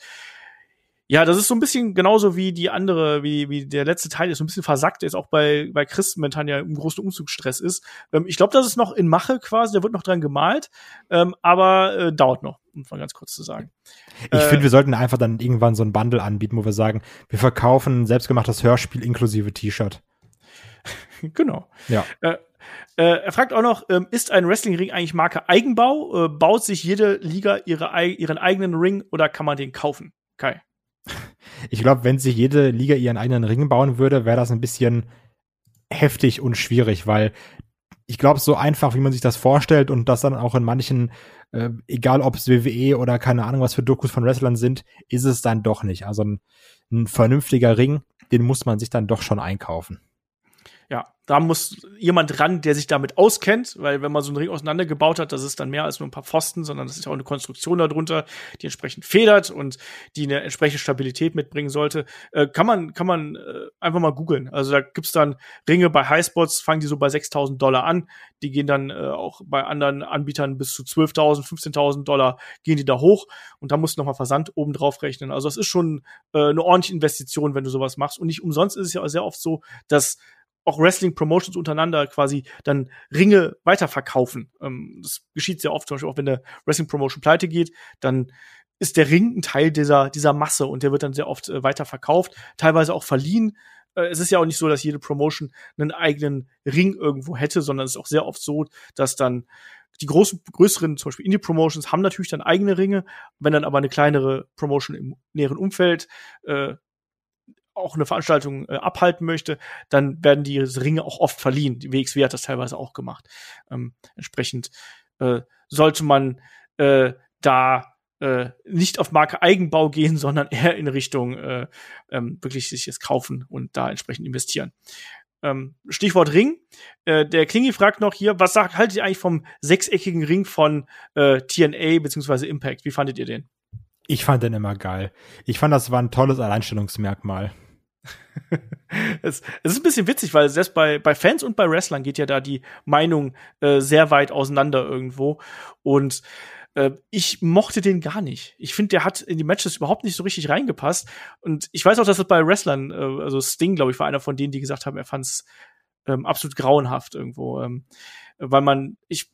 Speaker 2: Ja, das ist so ein bisschen genauso wie die andere, wie, wie der letzte Teil ist so ein bisschen versackt, der ist auch bei, bei Chris momentan ja im großen Umzugsstress ist. Ähm, ich glaube, das ist noch in Mache quasi, da wird noch dran gemalt, ähm, aber äh, dauert noch, um mal ganz kurz zu sagen.
Speaker 3: Ich äh, finde, wir sollten einfach dann irgendwann so ein Bundle anbieten, wo wir sagen, wir verkaufen ein selbstgemachtes Hörspiel inklusive T-Shirt.
Speaker 2: genau.
Speaker 3: Ja.
Speaker 2: Äh, äh, er fragt auch noch, ähm, ist ein Wrestlingring eigentlich Marke Eigenbau? Äh, baut sich jede Liga ihre, ihren eigenen Ring oder kann man den kaufen? Kai.
Speaker 3: Ich glaube, wenn sich jede Liga ihren eigenen Ring bauen würde, wäre das ein bisschen heftig und schwierig, weil ich glaube, so einfach, wie man sich das vorstellt und das dann auch in manchen, äh, egal ob es WWE oder keine Ahnung, was für Dokus von Wrestlern sind, ist es dann doch nicht. Also ein, ein vernünftiger Ring, den muss man sich dann doch schon einkaufen
Speaker 2: ja, da muss jemand ran, der sich damit auskennt, weil wenn man so einen Ring auseinandergebaut hat, das ist dann mehr als nur ein paar Pfosten, sondern das ist auch eine Konstruktion darunter, die entsprechend federt und die eine entsprechende Stabilität mitbringen sollte. Äh, kann man, kann man äh, einfach mal googeln. Also da gibt's dann Ringe bei Highspots, fangen die so bei 6.000 Dollar an. Die gehen dann äh, auch bei anderen Anbietern bis zu 12.000, 15.000 Dollar gehen die da hoch und da musst du nochmal Versand oben drauf rechnen. Also das ist schon äh, eine ordentliche Investition, wenn du sowas machst. Und nicht umsonst ist es ja sehr oft so, dass auch Wrestling-Promotions untereinander quasi dann Ringe weiterverkaufen. Ähm, das geschieht sehr oft, zum Beispiel auch wenn eine Wrestling-Promotion pleite geht, dann ist der Ring ein Teil dieser, dieser Masse und der wird dann sehr oft äh, weiterverkauft, teilweise auch verliehen. Äh, es ist ja auch nicht so, dass jede Promotion einen eigenen Ring irgendwo hätte, sondern es ist auch sehr oft so, dass dann die großen, größeren, zum Beispiel Indie-Promotions, haben natürlich dann eigene Ringe. Wenn dann aber eine kleinere Promotion im näheren Umfeld äh, auch eine Veranstaltung äh, abhalten möchte, dann werden die Ringe auch oft verliehen. Die WXW hat das teilweise auch gemacht. Ähm, entsprechend äh, sollte man äh, da äh, nicht auf Marke Eigenbau gehen, sondern eher in Richtung äh, ähm, wirklich sich es kaufen und da entsprechend investieren. Ähm, Stichwort Ring. Äh, der Klingi fragt noch hier, was sagt, haltet ihr eigentlich vom sechseckigen Ring von äh, TNA bzw. Impact? Wie fandet ihr den?
Speaker 3: Ich fand den immer geil. Ich fand, das war ein tolles Alleinstellungsmerkmal.
Speaker 2: es, es, ist ein bisschen witzig, weil selbst bei, bei Fans und bei Wrestlern geht ja da die Meinung äh, sehr weit auseinander irgendwo. Und äh, ich mochte den gar nicht. Ich finde, der hat in die Matches überhaupt nicht so richtig reingepasst. Und ich weiß auch, dass es bei Wrestlern, äh, also Sting, glaube ich, war einer von denen, die gesagt haben, er fand es ähm, absolut grauenhaft irgendwo. Ähm, weil man, ich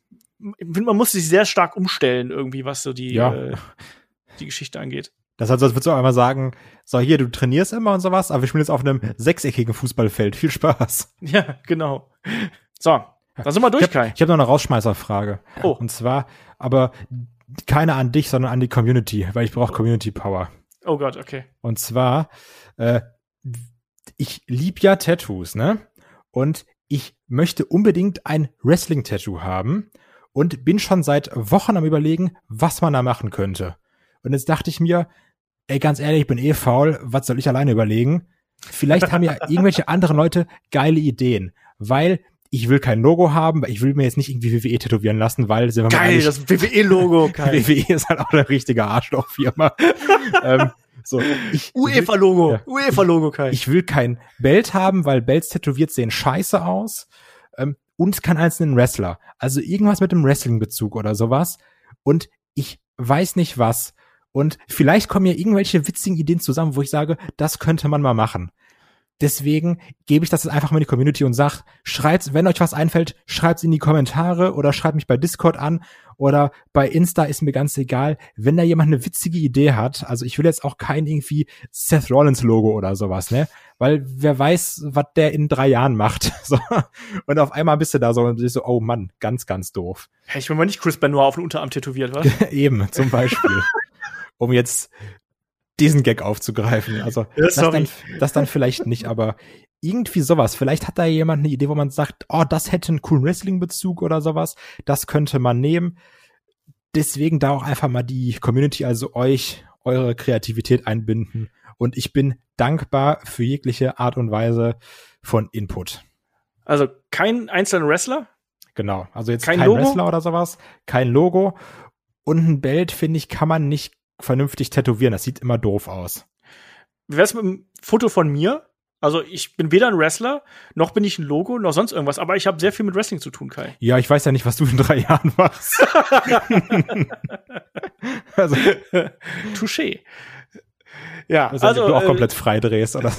Speaker 2: finde, man muss sich sehr stark umstellen, irgendwie, was so die, ja. äh, die Geschichte angeht.
Speaker 3: Das heißt, als würdest du auch einmal sagen, so hier, du trainierst immer und sowas, aber wir spielen jetzt auf einem sechseckigen Fußballfeld. Viel Spaß.
Speaker 2: Ja, genau. So, dann sind wir durch,
Speaker 3: ich Kai. Ich habe noch eine Rausschmeißerfrage. Oh. Und zwar, aber keine an dich, sondern an die Community, weil ich brauche Community Power.
Speaker 2: Oh Gott, okay.
Speaker 3: Und zwar, äh, ich lieb ja Tattoos, ne? Und ich möchte unbedingt ein Wrestling-Tattoo haben und bin schon seit Wochen am überlegen, was man da machen könnte. Und jetzt dachte ich mir, ey, ganz ehrlich, ich bin eh faul, was soll ich alleine überlegen? Vielleicht haben ja irgendwelche anderen Leute geile Ideen, weil ich will kein Logo haben, weil ich will mir jetzt nicht irgendwie WWE tätowieren lassen, weil
Speaker 2: sind wir Geil, ehrlich, das WWE-Logo,
Speaker 3: WWE ist halt auch eine richtige Arschlochfirma. ähm, so,
Speaker 2: UEFA-Logo, ja, UEFA-Logo, Kai.
Speaker 3: Ich will kein Belt haben, weil Belts tätowiert sehen scheiße aus. Ähm, und keinen einzelnen Wrestler. Also irgendwas mit dem Wrestling-Bezug oder sowas. Und ich weiß nicht was. Und vielleicht kommen ja irgendwelche witzigen Ideen zusammen, wo ich sage, das könnte man mal machen. Deswegen gebe ich das jetzt einfach mal in die Community und sag, schreibt, wenn euch was einfällt, schreibt's in die Kommentare oder schreibt mich bei Discord an oder bei Insta ist mir ganz egal. Wenn da jemand eine witzige Idee hat, also ich will jetzt auch kein irgendwie Seth Rollins Logo oder sowas, ne? Weil wer weiß, was der in drei Jahren macht. So. Und auf einmal bist du da so und bist so, oh Mann, ganz, ganz doof.
Speaker 2: Hey, ich bin mal nicht Chris Benoit auf den Unterarm tätowiert, was?
Speaker 3: Eben, zum Beispiel um jetzt diesen Gag aufzugreifen. Also ja, das, dann, das dann vielleicht nicht, aber irgendwie sowas. Vielleicht hat da jemand eine Idee, wo man sagt, oh, das hätte einen coolen Wrestling-Bezug oder sowas. Das könnte man nehmen. deswegen da auch einfach mal die Community, also euch, eure Kreativität einbinden. Und ich bin dankbar für jegliche Art und Weise von Input.
Speaker 2: Also kein einzelner Wrestler?
Speaker 3: Genau. Also jetzt kein, kein Wrestler oder sowas, kein Logo. Und ein Belt, finde ich, kann man nicht vernünftig tätowieren. Das sieht immer doof aus.
Speaker 2: Wie wär's mit einem Foto von mir? Also ich bin weder ein Wrestler, noch bin ich ein Logo, noch sonst irgendwas, aber ich habe sehr viel mit Wrestling zu tun, Kai.
Speaker 3: Ja, ich weiß ja nicht, was du in drei Jahren machst.
Speaker 2: also. Touché. Ja,
Speaker 3: also, also du auch äh, komplett frei drehst, oder?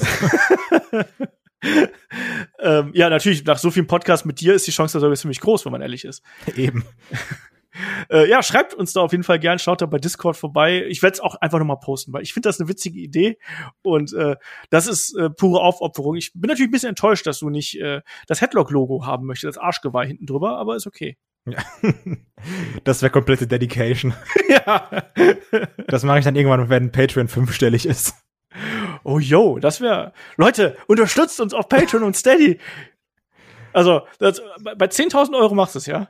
Speaker 2: ähm, ja, natürlich, nach so vielen Podcasts mit dir ist die Chance sogar ziemlich groß, wenn man ehrlich ist.
Speaker 3: Eben.
Speaker 2: Äh, ja, schreibt uns da auf jeden Fall gern, schaut da bei Discord vorbei. Ich werde es auch einfach nochmal posten, weil ich finde das eine witzige Idee und äh, das ist äh, pure Aufopferung. Ich bin natürlich ein bisschen enttäuscht, dass du nicht äh, das Headlock-Logo haben möchtest, das Arschgeweih hinten drüber, aber ist okay. Ja.
Speaker 3: Das wäre komplette Dedication. ja. Das mache ich dann irgendwann, wenn Patreon fünfstellig ist.
Speaker 2: Oh yo, das wäre. Leute, unterstützt uns auf Patreon und Steady. Also, das, bei 10.000 Euro machst du es, ja?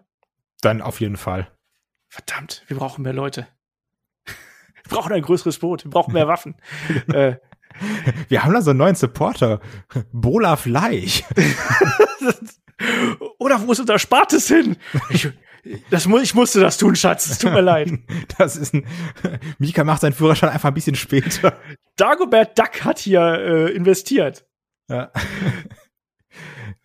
Speaker 3: Dann auf jeden Fall.
Speaker 2: Verdammt, wir brauchen mehr Leute. Wir brauchen ein größeres Boot, wir brauchen mehr Waffen. äh,
Speaker 3: wir haben da so einen neuen Supporter. Bola Fleisch.
Speaker 2: Oder wo ist unser Spartes hin? Ich, das mu ich musste das tun, Schatz. Es tut mir leid.
Speaker 3: Das ist ein. Mika macht seinen Führerschein einfach ein bisschen später.
Speaker 2: Dagobert Duck hat hier äh, investiert.
Speaker 3: Ja.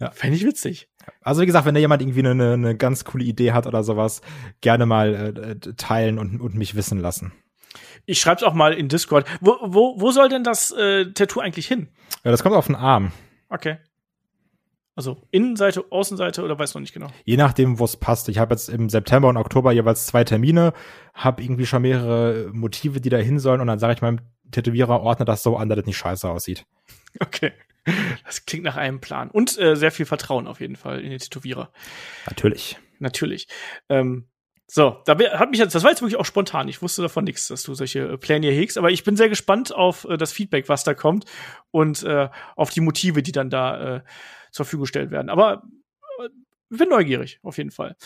Speaker 2: Ja. Fände ich witzig.
Speaker 3: Also wie gesagt, wenn da jemand irgendwie eine, eine ganz coole Idee hat oder sowas, gerne mal äh, teilen und, und mich wissen lassen.
Speaker 2: Ich schreib's auch mal in Discord. Wo, wo, wo soll denn das äh, Tattoo eigentlich hin?
Speaker 3: Ja, das kommt auf den Arm.
Speaker 2: Okay. Also Innenseite, Außenseite oder weiß noch nicht genau?
Speaker 3: Je nachdem, wo es passt. Ich habe jetzt im September und Oktober jeweils zwei Termine, habe irgendwie schon mehrere Motive, die da hin sollen und dann sage ich meinem Tätowierer, ordne das so an, dass das nicht scheiße aussieht.
Speaker 2: Okay. Das klingt nach einem Plan. Und äh, sehr viel Vertrauen auf jeden Fall in den Tätowierer.
Speaker 3: Natürlich.
Speaker 2: Natürlich. Ähm, so, da hat mich jetzt, das war jetzt wirklich auch spontan. Ich wusste davon nichts, dass du solche äh, Pläne hier hegst, aber ich bin sehr gespannt auf äh, das Feedback, was da kommt und äh, auf die Motive, die dann da äh, zur Verfügung gestellt werden. Aber äh, bin neugierig, auf jeden Fall.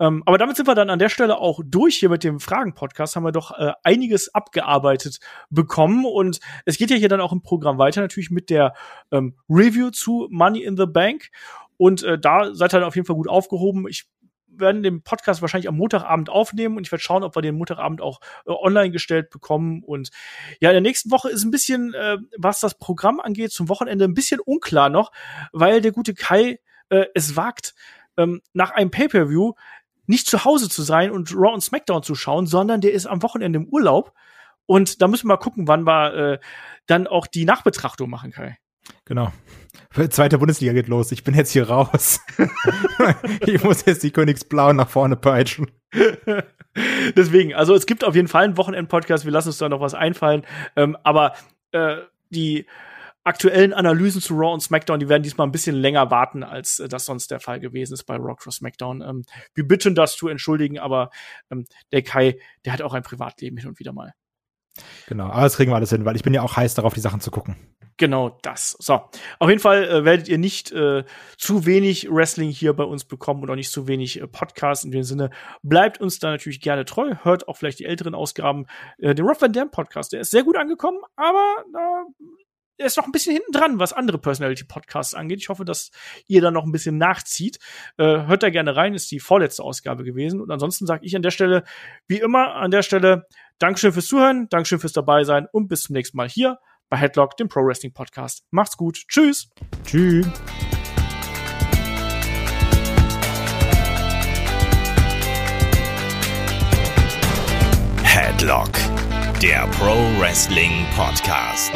Speaker 2: Ähm, aber damit sind wir dann an der Stelle auch durch hier mit dem Fragen-Podcast. Haben wir doch äh, einiges abgearbeitet bekommen. Und es geht ja hier dann auch im Programm weiter, natürlich mit der ähm, Review zu Money in the Bank. Und äh, da seid ihr dann auf jeden Fall gut aufgehoben. Ich werde den Podcast wahrscheinlich am Montagabend aufnehmen und ich werde schauen, ob wir den Montagabend auch äh, online gestellt bekommen. Und ja, in der nächsten Woche ist ein bisschen, äh, was das Programm angeht, zum Wochenende ein bisschen unklar noch, weil der gute Kai äh, es wagt, ähm, nach einem Pay-per-View nicht zu Hause zu sein und Raw und SmackDown zu schauen, sondern der ist am Wochenende im Urlaub. Und da müssen wir mal gucken, wann wir äh, dann auch die Nachbetrachtung machen, Kai.
Speaker 3: Genau. Zweite Bundesliga geht los. Ich bin jetzt hier raus. ich muss jetzt die Königsblauen nach vorne peitschen.
Speaker 2: Deswegen, also es gibt auf jeden Fall einen Wochenend-Podcast. Wir lassen uns da noch was einfallen. Ähm, aber äh, die aktuellen Analysen zu Raw und SmackDown, die werden diesmal ein bisschen länger warten, als äh, das sonst der Fall gewesen ist bei Raw Cross SmackDown. Ähm, wir bitten das zu entschuldigen, aber ähm, der Kai, der hat auch ein Privatleben hin und wieder mal.
Speaker 3: Genau, aber das kriegen wir alles hin, weil ich bin ja auch heiß darauf, die Sachen zu gucken.
Speaker 2: Genau das. So, auf jeden Fall äh, werdet ihr nicht äh, zu wenig Wrestling hier bei uns bekommen und auch nicht zu wenig äh, Podcasts. In dem Sinne, bleibt uns da natürlich gerne treu. Hört auch vielleicht die älteren Ausgaben. Äh, den Rob Van Dam Podcast, der ist sehr gut angekommen, aber äh, er ist noch ein bisschen hinten dran, was andere Personality-Podcasts angeht. Ich hoffe, dass ihr da noch ein bisschen nachzieht. Äh, hört da gerne rein, ist die vorletzte Ausgabe gewesen. Und ansonsten sage ich an der Stelle, wie immer, an der Stelle, Dankeschön fürs Zuhören, Dankeschön fürs dabei sein und bis zum nächsten Mal hier bei Headlock, dem Pro Wrestling Podcast. Macht's gut. Tschüss.
Speaker 3: Tschüss.
Speaker 1: Headlock, der Pro Wrestling Podcast.